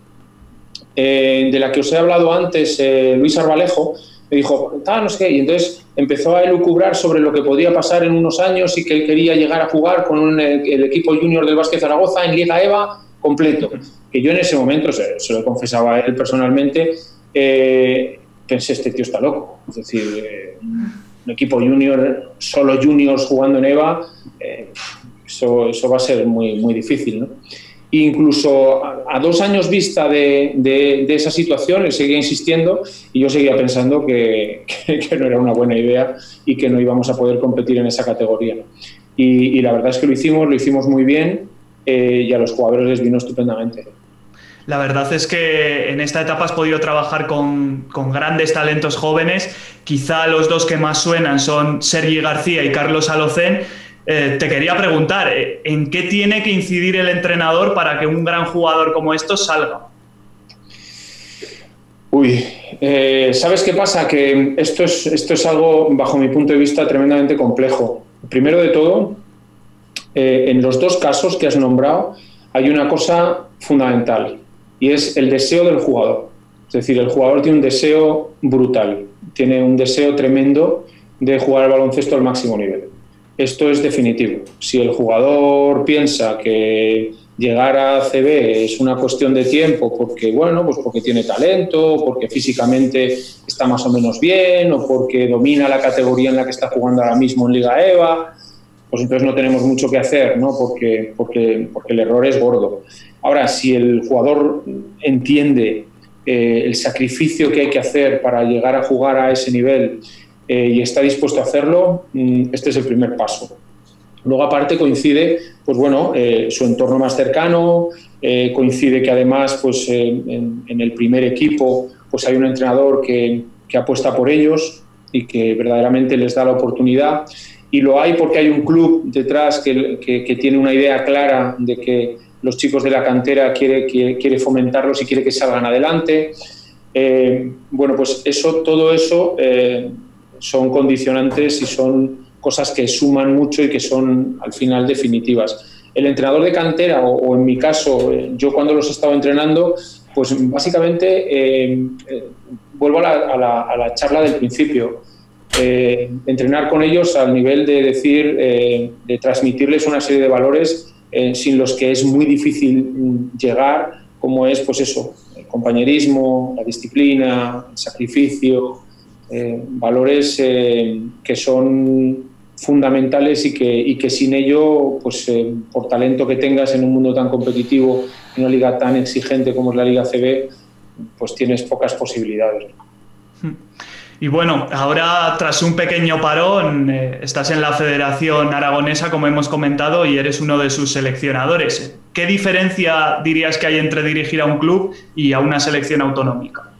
eh, de la que os he hablado antes, eh, Luis Arbalejo, me dijo, ah, no sé qué, y entonces empezó a elucubrar sobre lo que podía pasar en unos años y que él quería llegar a jugar con el equipo junior del Básquet Zaragoza en Liga EVA completo. Que yo en ese momento, se, se lo confesaba a él personalmente, pensé, este tío está loco. Es decir, un equipo junior, solo juniors jugando en EVA, eh, eso, eso, va a ser muy, muy difícil. ¿no? Incluso a, dos años vista de, de, esa situación, él seguía insistiendo y yo seguía pensando que, que, no era una buena idea y que no íbamos a poder competir en esa categoría. Y, y, la verdad es que lo hicimos, lo hicimos muy bien eh, y a los jugadores les vino estupendamente. La verdad es que en esta etapa has podido trabajar con, grandes talentos jóvenes. Quizá los dos que más suenan son Sergi García y Carlos Alocén. Eh, te quería preguntar, eh, ¿en qué tiene que incidir el entrenador para que un gran jugador como estos salga? Uy, eh, ¿sabes qué pasa? Que esto es, esto es algo, bajo mi punto de vista, tremendamente complejo. Primero de todo, en los dos casos que has nombrado, hay una cosa fundamental y es el deseo del jugador. Es decir, el jugador tiene un deseo brutal, tiene un deseo tremendo de jugar al baloncesto al máximo nivel. Esto es definitivo. Si el jugador piensa que llegar a CB es una cuestión de tiempo porque, bueno, pues porque tiene talento, porque físicamente está más o menos bien o porque domina la categoría en la que está jugando ahora mismo en Liga EVA, pues entonces no tenemos mucho que hacer, ¿no? Porque, porque, porque el error es gordo. Ahora, si el jugador entiende eh, el sacrificio que hay que hacer para llegar a jugar a ese nivel eh, y está dispuesto a hacerlo, mm, este es el primer paso. Luego, aparte, coincide, pues bueno, eh, su entorno más cercano, coincide que además, pues en, el primer equipo, pues hay un entrenador que, que apuesta por ellos y que verdaderamente les da la oportunidad y lo hay porque hay un club detrás que, que, tiene una idea clara de que los chicos de la cantera quiere, quiere, fomentarlos y quiere que salgan adelante. Eh, bueno, pues eso, todo eso eh, son condicionantes y son cosas que suman mucho y que son al final definitivas. El entrenador de cantera, o, en mi caso, eh, yo cuando los he estado entrenando, pues básicamente vuelvo a la, a, la, a la charla del principio entrenar con ellos al nivel de decir, de transmitirles una serie de valores eh, sin los que es muy difícil mm, llegar, como es, pues eso, el compañerismo, la disciplina, el sacrificio, valores que son fundamentales y que, sin ello, pues por talento que tengas en un mundo tan competitivo, en una liga tan exigente como es la Liga CB, pues tienes pocas posibilidades. Hmm. Y bueno, ahora tras un pequeño parón, eh, estás en la Federación Aragonesa, como hemos comentado, y eres uno de sus seleccionadores. ¿Qué diferencia dirías que hay entre dirigir a un club y a una selección autonómica?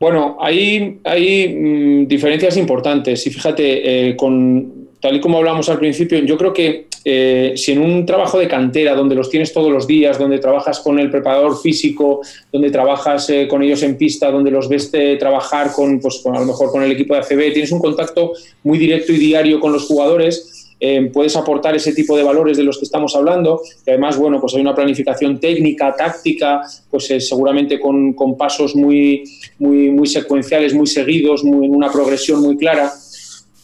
Bueno, hay, hay mm, diferencias importantes. Y fíjate, eh, con, tal y como hablamos al principio, yo creo que eh, si en un trabajo de cantera, donde los tienes todos los días, donde trabajas con el preparador físico, donde trabajas eh, con ellos en pista, donde los ves eh, trabajar con, pues, a lo mejor con el equipo de ACB, tienes un contacto muy directo y diario con los jugadores, puedes aportar ese tipo de valores de los que estamos hablando. Y además, bueno, pues hay una planificación técnica, táctica, pues seguramente con, con, pasos muy, muy, muy secuenciales, muy seguidos, muy, en una progresión muy clara.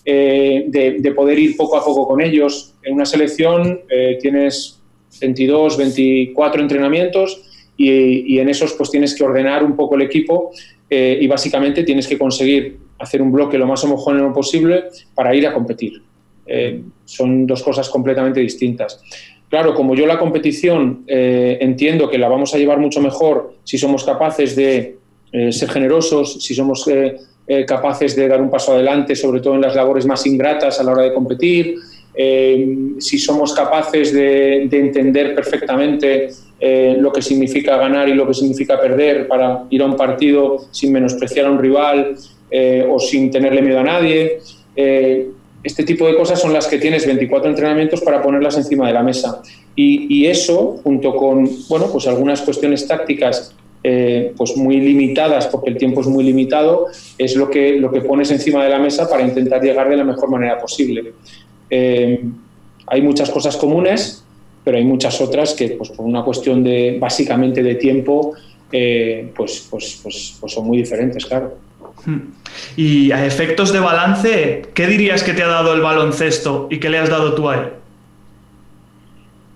Eh, de, poder ir poco a poco con ellos. En una selección eh, tienes 22, 24 entrenamientos y, en esos pues tienes que ordenar un poco el equipo eh, y básicamente tienes que conseguir hacer un bloque lo más homogéneo posible para ir a competir. son dos cosas completamente distintas. Claro, como yo la competición entiendo que la vamos a llevar mucho mejor si somos capaces de ser generosos, si somos eh, capaces de dar un paso adelante, sobre todo en las labores más ingratas a la hora de competir, eh, si somos capaces de, entender perfectamente eh, lo que significa ganar y lo que significa perder para ir a un partido sin menospreciar a un rival o sin tenerle miedo a nadie. este tipo de cosas son las que tienes 24 entrenamientos para ponerlas encima de la mesa. Y, y eso, junto con bueno, pues algunas cuestiones tácticas eh, pues muy limitadas, porque el tiempo es muy limitado, es lo que, lo que pones encima de la mesa para intentar llegar de la mejor manera posible. Eh, hay muchas cosas comunes, pero hay muchas otras que, pues, por una cuestión de básicamente de tiempo, eh, pues, pues, pues, pues, son muy diferentes, claro. Hmm. Y a efectos de balance, ¿qué dirías que te ha dado el baloncesto y qué le has dado tú a él?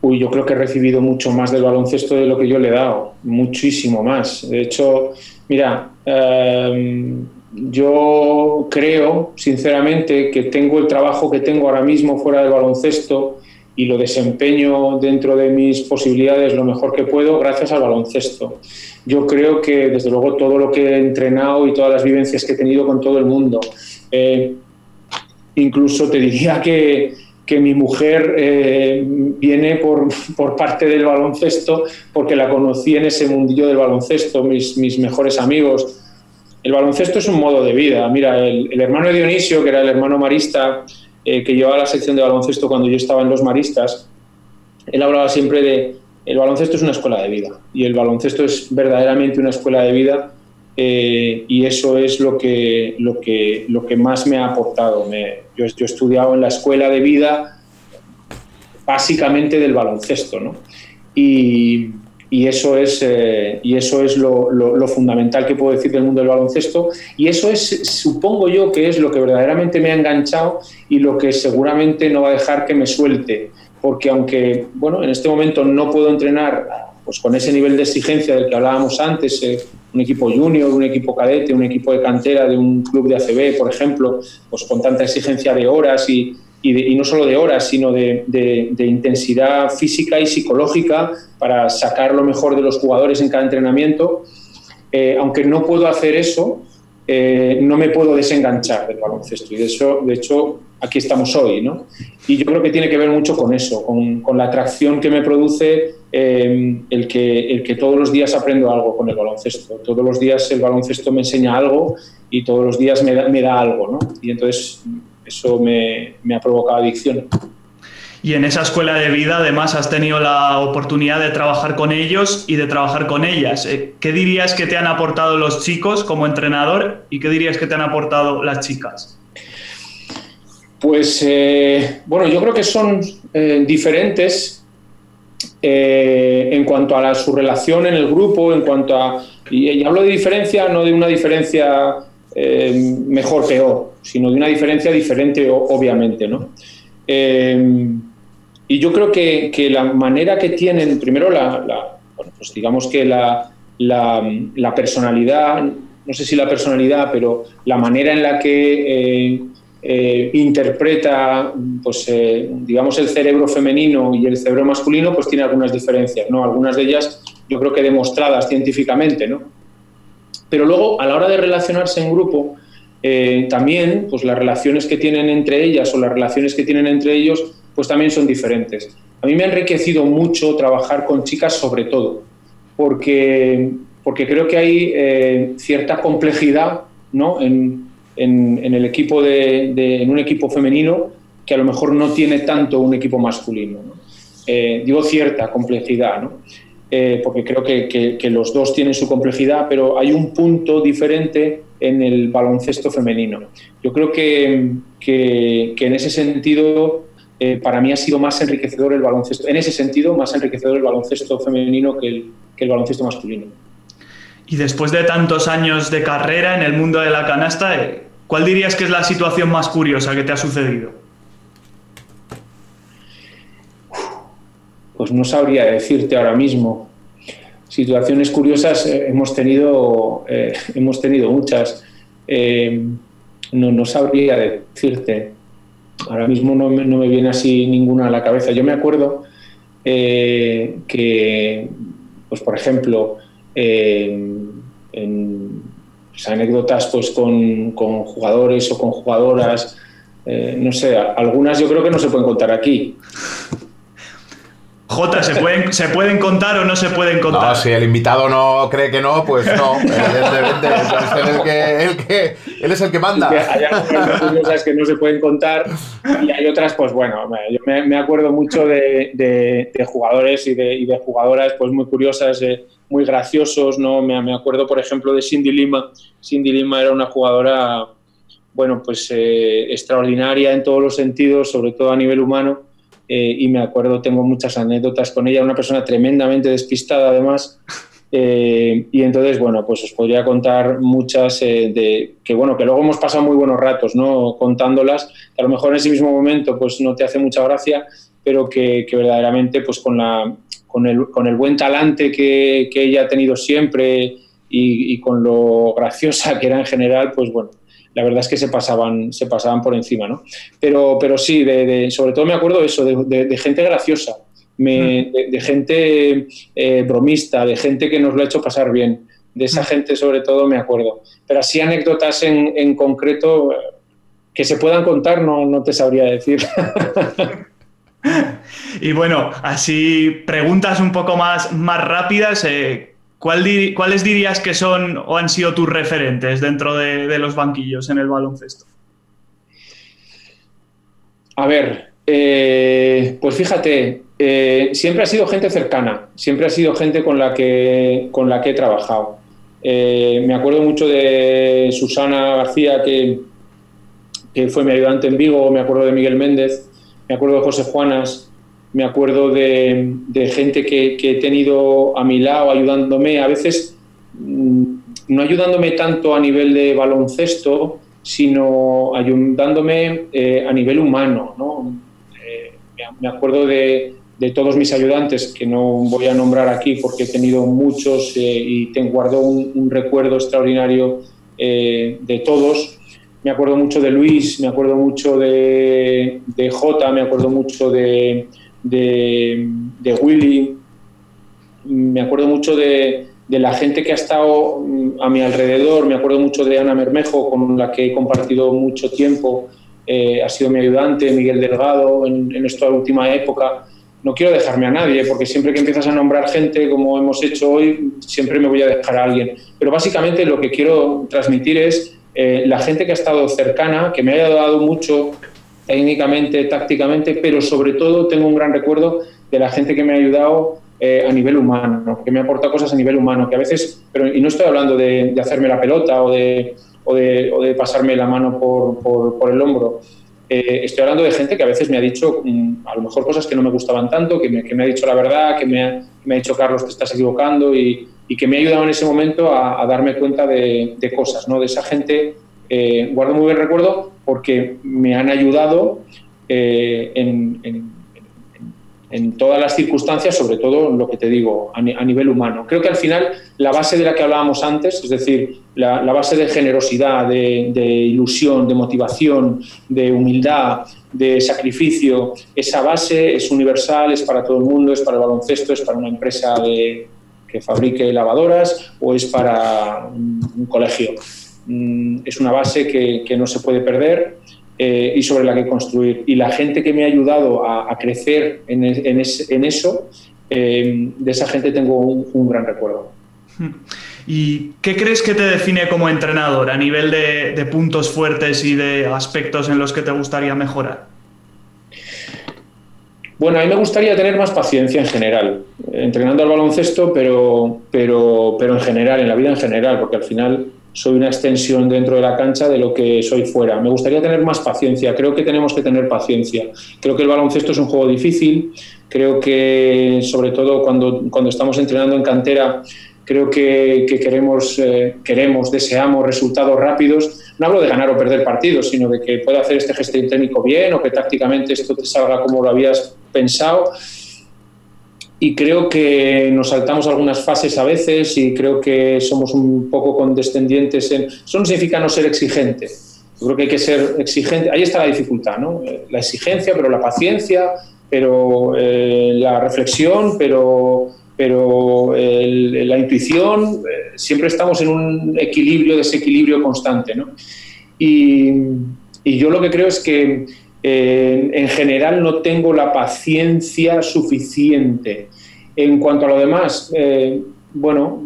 Uy, yo creo que he recibido mucho más del baloncesto de lo que yo le he dado, muchísimo más. De hecho, mira, em, yo creo sinceramente que tengo el trabajo que tengo ahora mismo fuera del baloncesto y lo desempeño dentro de mis posibilidades lo mejor que puedo gracias al baloncesto. Yo creo que desde luego todo lo que he entrenado y todas las vivencias que he tenido con todo el mundo, eh, incluso te diría que que mi mujer eh, viene por, por, parte del baloncesto porque la conocí en ese mundillo del baloncesto, mis, mis mejores amigos. El baloncesto es un modo de vida. Mira, el, hermano de Dionisio, que era el hermano marista eh, que llevaba la sección de baloncesto cuando yo estaba en los maristas, él hablaba siempre de el baloncesto es una escuela de vida y el baloncesto es verdaderamente una escuela de vida eh, y eso es lo que, lo, que, lo que más me ha aportado. yo, he estudiado en la escuela de vida básicamente del baloncesto, ¿no? Y, y eso es, eh, y eso es lo, lo, fundamental que puedo decir del mundo del baloncesto y eso es, supongo yo, que es lo que verdaderamente me ha enganchado y lo que seguramente no va a dejar que me suelte, porque aunque, bueno, en este momento no puedo entrenar pues con ese nivel de exigencia del que hablábamos antes, eh, un equipo junior, un equipo cadete, un equipo de cantera de un club de ACB, por ejemplo, pues con tanta exigencia de horas y, y, no solo de horas, sino de, intensidad física y psicológica para sacar lo mejor de los jugadores en cada entrenamiento. Eh, aunque no puedo hacer eso, eh, no me puedo desenganchar del baloncesto. Y de, eso, de hecho, aquí estamos hoy. ¿no? Y yo creo que tiene que ver mucho con eso, con, la atracción que me produce eh, el, que, el que todos los días aprendo algo con el baloncesto. Todos los días el baloncesto me enseña algo y todos los días me da, me da algo. ¿no? Y entonces eso me, me ha provocado adicción. Y en esa escuela de vida, además, has tenido la oportunidad de trabajar con ellos y de trabajar con ellas. Eh, ¿Qué dirías que te han aportado los chicos como entrenador y qué dirías que te han aportado las chicas? Pues, eh, bueno, yo creo que son eh, diferentes en cuanto a su relación en el grupo, en cuanto a... Y, hablo de diferencia, no de una diferencia mejor, peor, sino de una diferencia diferente, obviamente, ¿no? Y yo creo que, que la manera que tienen, primero, la, pues digamos que la, la, personalidad, no sé si la personalidad, pero la manera en la que eh, eh, interpreta, pues, eh, digamos, el cerebro femenino y el cerebro masculino, pues tiene algunas diferencias, ¿no? Algunas de ellas yo creo que demostradas científicamente, ¿no? Pero luego, a la hora de relacionarse en grupo, también, pues las relaciones que tienen entre ellas o las relaciones que tienen entre ellos, pues también son diferentes. A mí me ha enriquecido mucho trabajar con chicas sobre todo, porque, porque creo que hay eh, cierta complejidad ¿no? en, en, el equipo de, en un equipo femenino que a lo mejor no tiene tanto un equipo masculino. Eh, digo cierta complejidad, ¿no? Eh, porque creo que, que, los dos tienen su complejidad, pero hay un punto diferente en el baloncesto femenino. Yo creo que, que en ese sentido eh, para mí ha sido más enriquecedor el baloncesto, en ese sentido, más enriquecedor el baloncesto femenino que el, que el baloncesto masculino. Y después de tantos años de carrera en el mundo de la canasta, eh, ¿cuál dirías que es la situación más curiosa que te ha sucedido? Pues no sabría decirte ahora mismo. Situaciones curiosas eh, hemos, tenido, hemos tenido muchas. no, no sabría decirte ahora mismo no me, no me, viene así ninguna a la cabeza. Yo me acuerdo eh, que, pues por ejemplo, eh, en pues, anécdotas pues, con, con, jugadores o con jugadoras, eh, no sé, algunas yo creo que no se pueden contar aquí. Jota, ¿se pueden, ¿se pueden contar o no se pueden contar? No, si el invitado no cree que no, pues no, evidentemente. él, es el que, el que, él es el que manda. hay algunas cosas que no se pueden contar y hay otras, pues bueno, yo me, me acuerdo mucho de, de, jugadores y de, y de, jugadoras pues muy curiosas, eh, muy graciosos, ¿no? Me, me, acuerdo, por ejemplo, de Cindy Lima. Cindy Lima era una jugadora, bueno, pues eh, extraordinaria en todos los sentidos, sobre todo a nivel humano eh, y me acuerdo, tengo muchas anécdotas con ella, una persona tremendamente despistada además. Eh, y entonces, bueno, pues os podría contar muchas eh, de que, bueno, que luego hemos pasado muy buenos ratos, ¿no? Contándolas, a lo mejor en ese mismo momento, pues no te hace mucha gracia, pero que, que verdaderamente, pues con, la, con, el, con el buen talante que, que ella ha tenido siempre y, y, con lo graciosa que era en general, pues bueno, la verdad es que se pasaban, se pasaban por encima, ¿no? Pero, pero sí, de, sobre todo me acuerdo eso, de, gente graciosa, mm. de, gente eh, bromista, de gente que nos lo ha hecho pasar bien. De esa mm. gente sobre todo me acuerdo. Pero así anécdotas en, en concreto, que se puedan contar no, no te sabría decir. y bueno, así preguntas un poco más, más rápidas. Eh, ¿Cuáles dirías que son o han sido tus referentes dentro de, los banquillos en el baloncesto? A ver, eh, pues fíjate, eh, siempre ha sido gente cercana, siempre ha sido gente con la que, con la que he trabajado. me acuerdo mucho de Susana García, que, que fue mi ayudante en Vigo, me acuerdo de Miguel Méndez, me acuerdo de José Juanas, me acuerdo de, gente que, he tenido a mi lado ayudándome, a veces mm, no ayudándome tanto a nivel de baloncesto, sino ayudándome eh, a nivel humano. Eh, me acuerdo de, todos mis ayudantes, que no voy a nombrar aquí porque he tenido muchos eh, y tengo guardo un, recuerdo extraordinario de todos me acuerdo mucho de Luis, me acuerdo mucho de, de Jota, me acuerdo mucho de, de, Willy, me acuerdo mucho de, la gente que ha estado mm, a mi alrededor, me acuerdo mucho de Ana Mermejo, con la que he compartido mucho tiempo, eh, ha sido mi ayudante, Miguel Delgado, en, esta última época. No quiero dejarme a nadie, porque siempre que empiezas a nombrar gente, como hemos hecho hoy, siempre me voy a dejar a alguien. Pero básicamente lo que quiero transmitir es eh, la gente que ha estado cercana, que me ha ayudado mucho técnicamente, tácticamente, pero sobre todo tengo un gran recuerdo de la gente que me ha ayudado eh, a nivel humano, que me ha aportado cosas a nivel humano, que a veces, pero, y no estoy hablando de, hacerme la pelota o de, o de, pasarme la mano por, por, el hombro, eh, estoy hablando de gente que a veces me ha dicho mm, a lo mejor cosas que no me gustaban tanto, que me, ha dicho la verdad, que me ha, me ha dicho Carlos, te estás equivocando y, y que me ha ayudado en ese momento a, darme cuenta de, cosas, ¿no? De esa gente, eh, guardo muy buen recuerdo porque me han ayudado eh, en, todas las circunstancias, sobre todo lo que te digo, a, nivel humano. Creo que al final la base de la que hablábamos antes, es decir, la, base de generosidad, de, de, ilusión, de motivación, de humildad, de sacrificio, esa base es universal, es para todo el mundo, es para el baloncesto, es para una empresa de que fabrique lavadoras o es para un, colegio. Mm, es una base que, no se puede perder eh, y sobre la que construir. Y la gente que me ha ayudado a, crecer en, eso, eh, de esa gente tengo un, gran recuerdo. ¿Y qué crees que te define como entrenador a nivel de puntos fuertes y de aspectos en los que te gustaría mejorar? Bueno, a mí me gustaría tener más paciencia en general, entrenando al baloncesto, pero, pero, pero en general, en la vida en general, porque al final soy una extensión dentro de la cancha de lo que soy fuera. Me gustaría tener más paciencia, creo que tenemos que tener paciencia. Creo que el baloncesto es un juego difícil, creo que sobre todo cuando, cuando estamos entrenando en cantera, creo que, queremos, eh, queremos, deseamos resultados rápidos. No hablo de ganar o perder partidos, sino de que pueda hacer este gesto técnico bien o que tácticamente esto te salga como lo habías pensado. Y creo que nos saltamos algunas fases a veces y creo que somos un poco condescendientes en... Eso no significa no ser exigente. Yo creo que hay que ser exigente. Ahí está la dificultad, ¿no? La exigencia, pero la paciencia, pero eh, la reflexión, pero, pero la intuición. Eh, siempre estamos en un equilibrio, desequilibrio constante, ¿no? Y yo lo que creo es que en general no tengo la paciencia suficiente. En cuanto a lo demás, eh, bueno,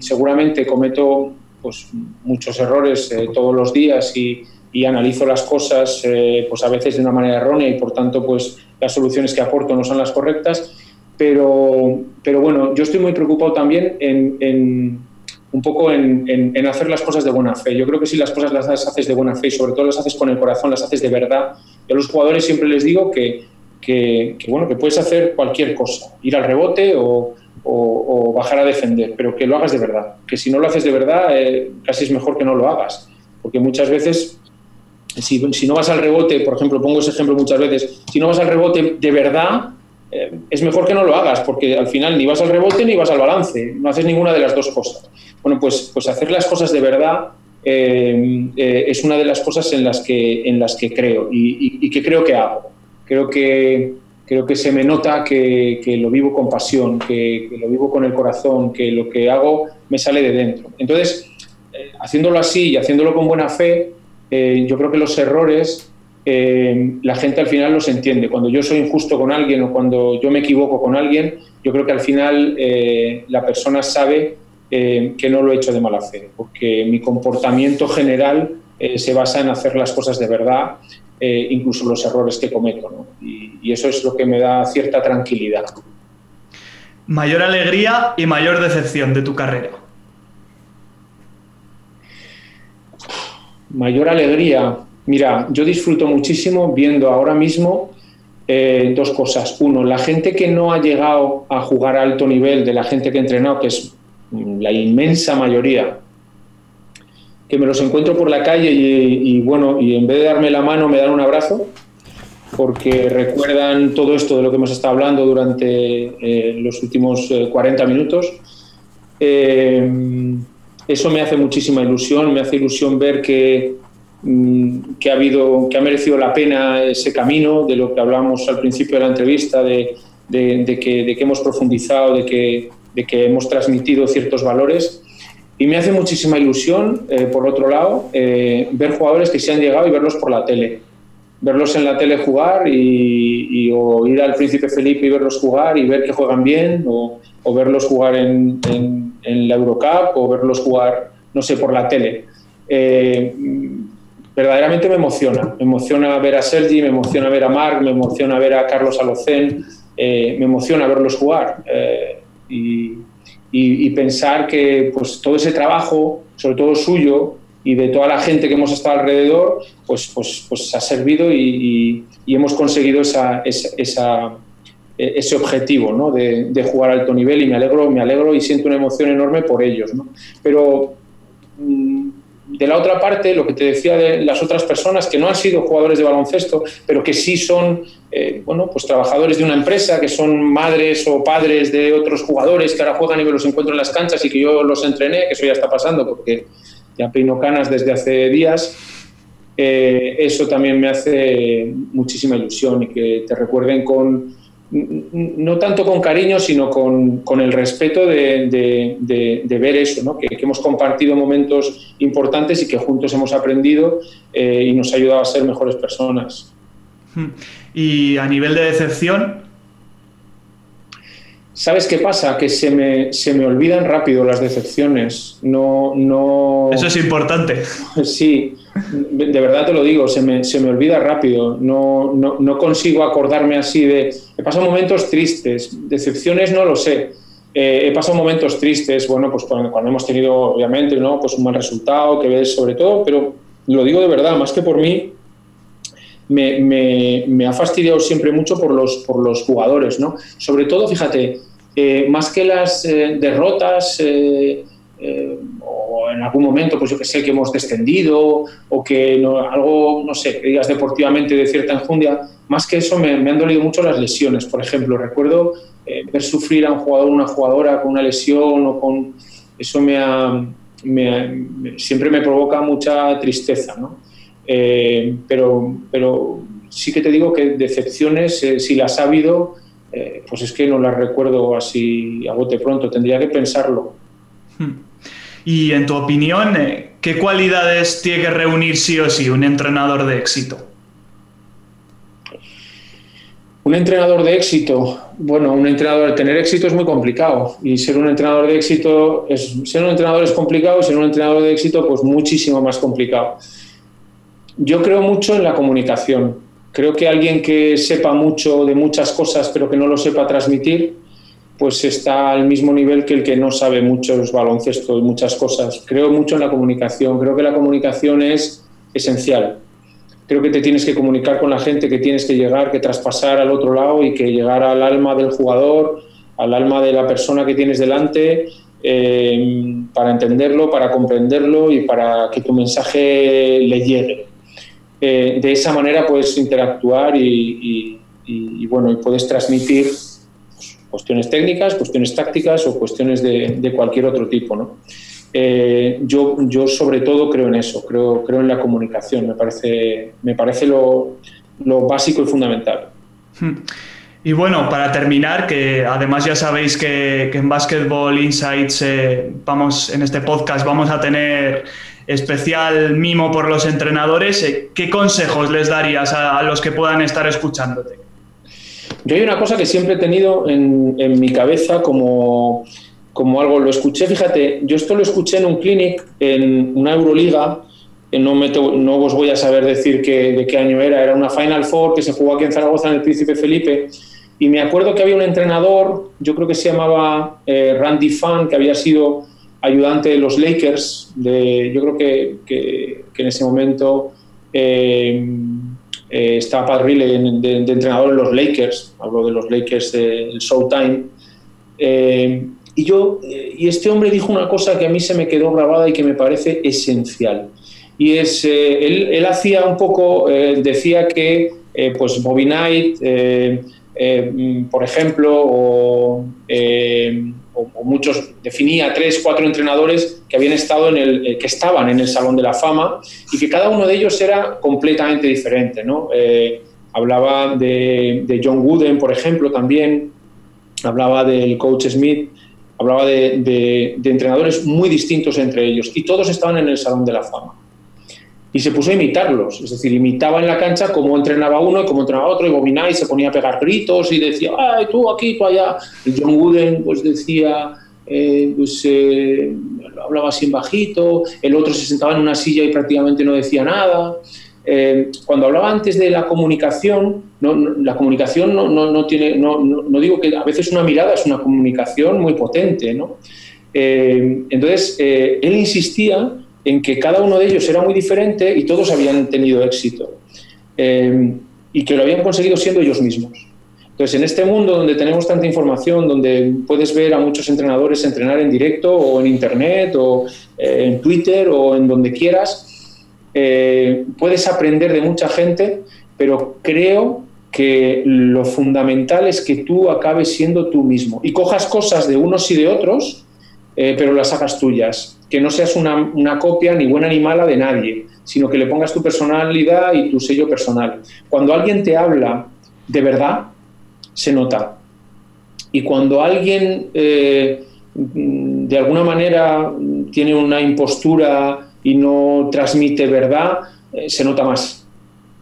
seguramente cometo pues, muchos errores eh, todos los días y, analizo las cosas eh, pues a veces de una manera errónea y por tanto pues las soluciones que aporto no son las correctas. Pero, pero bueno, yo estoy muy preocupado también en un poco en, hacer las cosas de buena fe. Yo creo que si las cosas las haces de buena fe y sobre todo las haces con el corazón, las haces de verdad, yo a los jugadores siempre les digo que, que, bueno, que puedes hacer cualquier cosa, ir al rebote o, o, bajar a defender, pero que lo hagas de verdad. Que si no lo haces de verdad, eh, casi es mejor que no lo hagas, porque muchas veces... Si, si no vas al rebote, por ejemplo, pongo ese ejemplo muchas veces, si no vas al rebote de verdad, eh, es mejor que no lo hagas, porque al final ni vas al rebote ni vas al balance, no haces ninguna de las dos cosas. Bueno, pues, pues hacer las cosas de verdad eh, eh, es una de las cosas en las que, en las que creo y, que creo que hago. Creo que, creo que se me nota que, lo vivo con pasión, que, lo vivo con el corazón, que lo que hago me sale de dentro. Entonces, haciéndolo así y haciéndolo con buena fe, yo creo que los errores eh, la gente al final los entiende. Cuando yo soy injusto con alguien o cuando yo me equivoco con alguien, yo creo que al final eh, la persona sabe que no lo he hecho de mala fe, porque mi comportamiento general se basa en hacer las cosas de verdad, incluso los errores que cometo. y eso es lo que me da cierta tranquilidad. Mayor alegría y mayor decepción de tu carrera. Mayor alegría. Mira, yo disfruto muchísimo viendo ahora mismo eh, dos cosas. Uno, la gente que no ha llegado a jugar a alto nivel, de la gente que he entrenado, que es la inmensa mayoría, que me los encuentro por la calle y, bueno, y en vez de darme la mano me dan un abrazo, porque recuerdan todo esto de lo que hemos estado hablando durante eh, los últimos 40 eh, minutos. eso me hace muchísima ilusión, me hace ilusión ver que Mm, que ha habido, que ha merecido la pena ese camino de lo que hablamos al principio de la entrevista, de, de, que, de que, hemos profundizado, de que, de que, hemos transmitido ciertos valores. Y me hace muchísima ilusión, eh, por otro lado, eh, ver jugadores que se han llegado y verlos por la tele. Verlos en la tele jugar y, o ir al Príncipe Felipe y verlos jugar y ver que juegan bien, o, o verlos jugar en, en, en, la Eurocup, o verlos jugar, no sé, por la tele. Eh, verdaderamente me emociona. Me emociona ver a Sergi, me emociona ver a Marc, me emociona ver a Carlos Alocén, eh, me emociona verlos jugar eh, y, pensar que pues, todo ese trabajo, sobre todo suyo y de toda la gente que hemos estado alrededor, pues, pues, pues ha servido y, hemos conseguido esa, ese objetivo ¿no? de, de, jugar a alto nivel y me alegro, me alegro y siento una emoción enorme por ellos. ¿no? Pero mm, de la otra parte, lo que te decía de las otras personas que no han sido jugadores de baloncesto, pero que sí son eh, bueno, pues trabajadores de una empresa, que son madres o padres de otros jugadores que ahora juegan y me los encuentro en las canchas y que yo los entrené, que eso ya está pasando porque ya peino canas desde hace días. Eh, eso también me hace muchísima ilusión y que te recuerden con, no tanto con cariño, sino con, con el respeto de, de, ver eso, ¿no? que, hemos compartido momentos importantes y que juntos hemos aprendido eh, y nos ha ayudado a ser mejores personas. Y a nivel de decepción, ¿Sabes qué pasa? Que se me, se me olvidan rápido las decepciones. No, no... Eso es importante. Sí, de verdad te lo digo, se me, se me olvida rápido. No, no, no, consigo acordarme así de... He pasado momentos tristes, decepciones no lo sé. Eh, he pasado momentos tristes, bueno, pues cuando, hemos tenido, obviamente, ¿no? pues un mal resultado, que ves sobre todo, pero lo digo de verdad, más que por mí, me, me, me, ha fastidiado siempre mucho por los, por los jugadores, ¿no? Sobre todo, fíjate, eh, más que las eh, derrotas eh, o en algún momento, pues yo que sé, que hemos descendido o que no, algo, no sé, que digas deportivamente de cierta enjundia, más que eso me, han dolido mucho las lesiones. Por ejemplo, recuerdo ver sufrir a un jugador, una jugadora con una lesión o con... Eso me, siempre me provoca mucha tristeza, ¿no? Pero, pero sí que te digo que decepciones, si las ha habido, eh, pues es que no las recuerdo así a bote pronto, tendría que pensarlo. Hmm. Y en tu opinión, eh, ¿qué cualidades tiene que reunir sí o sí un entrenador de éxito? Un entrenador de éxito, bueno, un entrenador, tener éxito es muy complicado y ser un entrenador de éxito, es, ser un entrenador es complicado y ser un entrenador de éxito pues muchísimo más complicado. Yo creo mucho en la comunicación, Creo que alguien que sepa mucho de muchas cosas pero que no lo sepa transmitir, pues está al mismo nivel que el que no sabe muchos baloncesto y muchas cosas. Creo mucho en la comunicación, creo que la comunicación es esencial. Creo que te tienes que comunicar con la gente, que tienes que llegar, que traspasar al otro lado y que llegar al alma del jugador, al alma de la persona que tienes delante, eh, para entenderlo, para comprenderlo y para que tu mensaje le llegue. Eh, de esa manera puedes interactuar y, bueno, y puedes transmitir cuestiones técnicas, cuestiones tácticas o cuestiones de, cualquier otro tipo. ¿no? Eh, yo, yo sobre todo creo en eso, creo, creo en la comunicación, me parece, me parece lo, básico y fundamental. Hmm. Y bueno, para terminar, que además ya sabéis que, en Basketball Insights, eh, vamos, en este podcast vamos a tener especial mimo por los entrenadores, eh, ¿qué consejos les darías a, los que puedan estar escuchándote? Yo hay una cosa que siempre he tenido en, mi cabeza como, como algo, lo escuché, fíjate, yo esto lo escuché en un clinic, en una Euroliga, no, me no os voy a saber decir de qué año era, era una Final Four que se jugó aquí en Zaragoza en el Príncipe Felipe, y me acuerdo que había un entrenador, yo creo que se llamaba eh, Randy Fan, que había sido ayudante de los Lakers, de, yo creo que, que, en ese momento eh, eh, estaba Pat Riley de, entrenador en los Lakers, hablo de los Lakers del Showtime, y, yo, y este hombre dijo una cosa que a mí se me quedó grabada y que me parece esencial. Y es, él, él, hacía un poco, decía que pues Bobby Knight, eh, por ejemplo, eh, o, muchos, definía tres, cuatro entrenadores que habían estado en el, eh, que estaban en el Salón de la Fama y que cada uno de ellos era completamente diferente, ¿no? hablaba de, John Wooden, por ejemplo, también, hablaba del coach Smith, hablaba de entrenadores muy distintos entre ellos y todos estaban en el Salón de la Fama y se puso a imitarlos, es decir, imitaba en la cancha cómo entrenaba uno y cómo entrenaba otro, y Bobinay se ponía a pegar gritos y decía, ay, tú aquí, tú allá. Y John Wooden pues decía, eh, pues eh, hablaba así bajito, el otro se sentaba en una silla y prácticamente no decía nada. Eh, cuando hablaba antes de la comunicación, no, la comunicación no, no tiene, no, digo que a veces una mirada es una comunicación muy potente, ¿no? entonces, él insistía en que cada uno de ellos era muy diferente y todos habían tenido éxito eh, y que lo habían conseguido siendo ellos mismos. Entonces, en este mundo donde tenemos tanta información, donde puedes ver a muchos entrenadores entrenar en directo o en Internet o eh, en Twitter o en donde quieras, eh, puedes aprender de mucha gente, pero creo que lo fundamental es que tú acabes siendo tú mismo y cojas cosas de unos y de otros, pero las hagas tuyas que no seas una, copia ni buena ni mala de nadie, sino que le pongas tu personalidad y tu sello personal. Cuando alguien te habla de verdad, se nota. Y cuando alguien eh, de alguna manera tiene una impostura y no transmite verdad, eh, se nota más.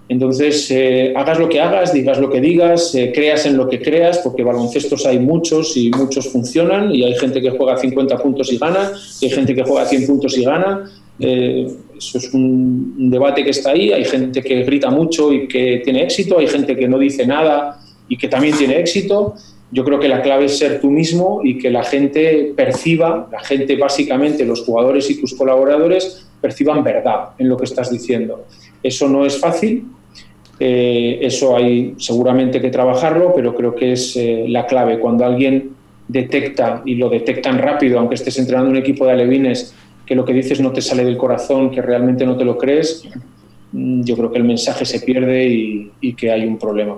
Entonces, eh, hagas lo que hagas, digas lo que digas, eh, creas en lo que creas, porque baloncestos hay muchos y muchos funcionan, y hay gente que juega 50 puntos y gana, y hay gente que juega 100 puntos y gana. Eh, eso es un, debate que está ahí. Hay gente que grita mucho y que tiene éxito, hay gente que no dice nada y que también tiene éxito. Yo creo que la clave es ser tú mismo y que la gente perciba, la gente básicamente, los jugadores y tus colaboradores, perciban verdad en lo que estás diciendo. Eso no es fácil, eh, eso hay seguramente que trabajarlo, pero creo que es eh, la clave. Cuando alguien detecta, y lo detectan rápido, aunque estés entrenando un equipo de alevines, que lo que dices no te sale del corazón, que realmente no te lo crees, mm, yo creo que el mensaje se pierde y, que hay un problema.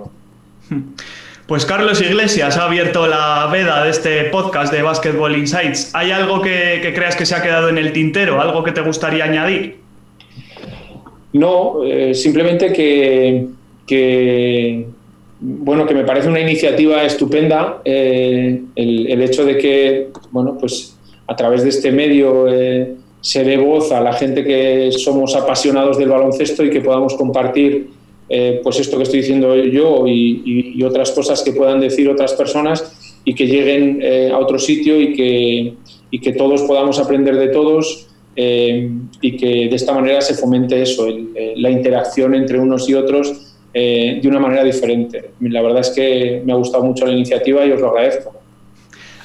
Pues Carlos Iglesias ha abierto la veda de este podcast de Basketball Insights. ¿Hay algo que creas que se ha quedado en el tintero? ¿Algo que te gustaría añadir? No, eh, simplemente que, bueno, que me parece una iniciativa estupenda eh, el, hecho de que, bueno, pues a través de este medio eh, se dé voz a la gente que somos apasionados del baloncesto y que podamos compartir pues esto que estoy diciendo yo y, otras cosas que puedan decir otras personas y que lleguen a otro sitio y que, y que todos podamos aprender de todos eh, y que de esta manera se fomente eso, eh, la interacción entre unos y otros eh, de una manera diferente. La verdad es que me ha gustado mucho la iniciativa y os lo agradezco.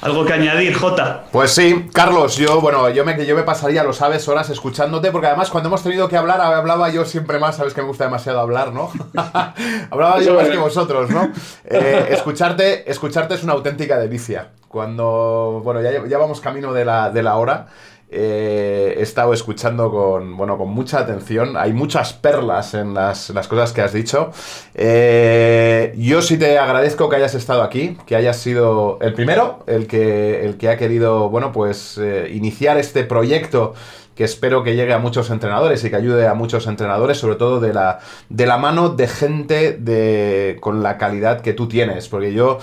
¿Algo que añadir, Jota? Pues sí, Carlos, yo, bueno, yo me, yo me pasaría, lo sabes, horas escuchándote, porque además cuando hemos tenido que hablar, hablaba yo siempre más, sabes que me gusta demasiado hablar, ¿no? hablaba yo más que vosotros, ¿no? escucharte, escucharte es una auténtica delicia. Cuando, bueno, ya, ya vamos camino de la, de la hora. Eh, he estado escuchando con, bueno, con mucha atención. Hay muchas perlas en las, cosas que has dicho. Eh, yo sí te agradezco que hayas estado aquí, que hayas sido el primero, el que, el que ha querido, bueno, pues eh, iniciar este proyecto que espero que llegue a muchos entrenadores y que ayude a muchos entrenadores, sobre todo de la, de la mano de gente de, con la calidad que tú tienes. Porque yo,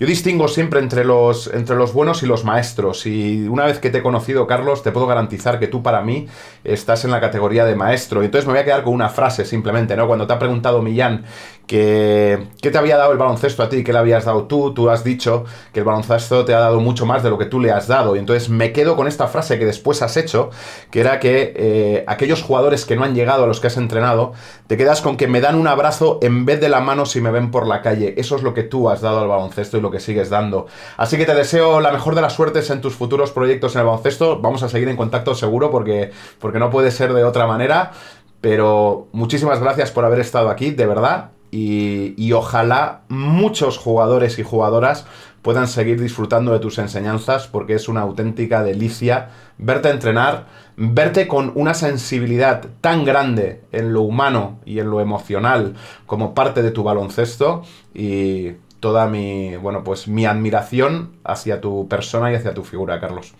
yo distingo siempre entre los, entre los buenos y los maestros. Y una vez que te he conocido, Carlos, te puedo garantizar que tú para mí estás en la categoría de maestro. Y entonces me voy a quedar con una frase simplemente, ¿no? Cuando te ha preguntado Millán que, ¿qué te había dado el baloncesto a ti? ¿Qué le habías dado tú? Tú has dicho que el baloncesto te ha dado mucho más de lo que tú le has dado. Y entonces me quedo con esta frase que después has hecho, que era que eh, aquellos jugadores que no han llegado a los que has entrenado, te quedas con que me dan un abrazo en vez de la mano si me ven por la calle. Eso es lo que tú has dado al baloncesto y lo que sigues dando. Así que te deseo la mejor de las suertes en tus futuros proyectos en el baloncesto. Vamos a seguir en contacto seguro porque, porque no puede ser de otra manera. Pero muchísimas gracias por haber estado aquí, de verdad. Y, ojalá muchos jugadores y jugadoras puedan seguir disfrutando de tus enseñanzas porque es una auténtica delicia verte entrenar, verte con una sensibilidad tan grande en lo humano y en lo emocional como parte de tu baloncesto y toda mi, bueno, pues mi admiración hacia tu persona y hacia tu figura, Carlos.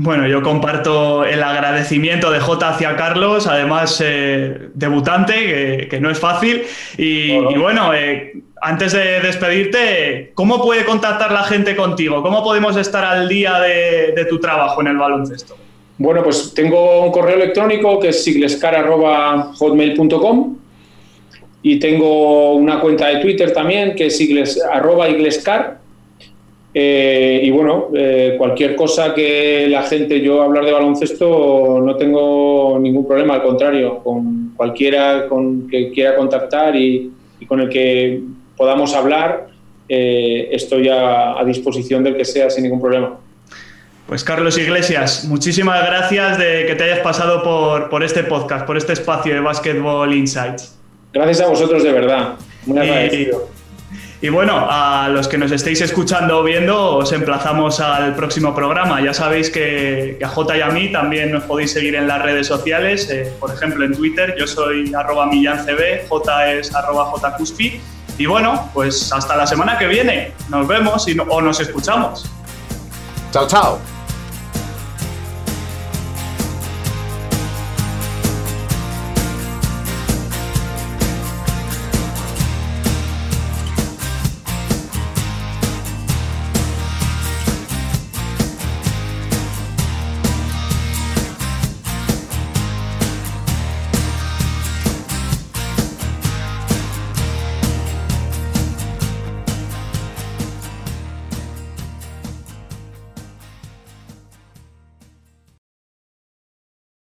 Bueno, yo comparto el agradecimiento de J hacia Carlos, además eh, debutante, que, no es fácil. Y, bueno, eh, antes de despedirte, ¿cómo puede contactar la gente contigo? ¿Cómo podemos estar al día de, tu trabajo en el baloncesto? Bueno, pues tengo un correo electrónico que es siglescar.hotmail.com y tengo una cuenta de Twitter también que es iglescar eh, y bueno, eh, cualquier cosa que la gente, yo hablar de baloncesto no tengo ningún problema, al contrario, con cualquiera con que quiera contactar y, con el que podamos hablar, eh, estoy a, disposición del que sea sin ningún problema. Pues Carlos Iglesias, muchísimas gracias de que te hayas pasado por, por este podcast, por este espacio de Basketball Insights. Gracias a vosotros de verdad. Muy agradecido. Y bueno, a los que nos estéis escuchando o viendo, os emplazamos al próximo programa. Ya sabéis que, a J y a mí también nos podéis seguir en las redes sociales, eh, por ejemplo en Twitter, yo soy arroba millancb, J es arroba jcuspi. Y bueno, pues hasta la semana que viene. Nos vemos y o nos escuchamos. Chao, chao.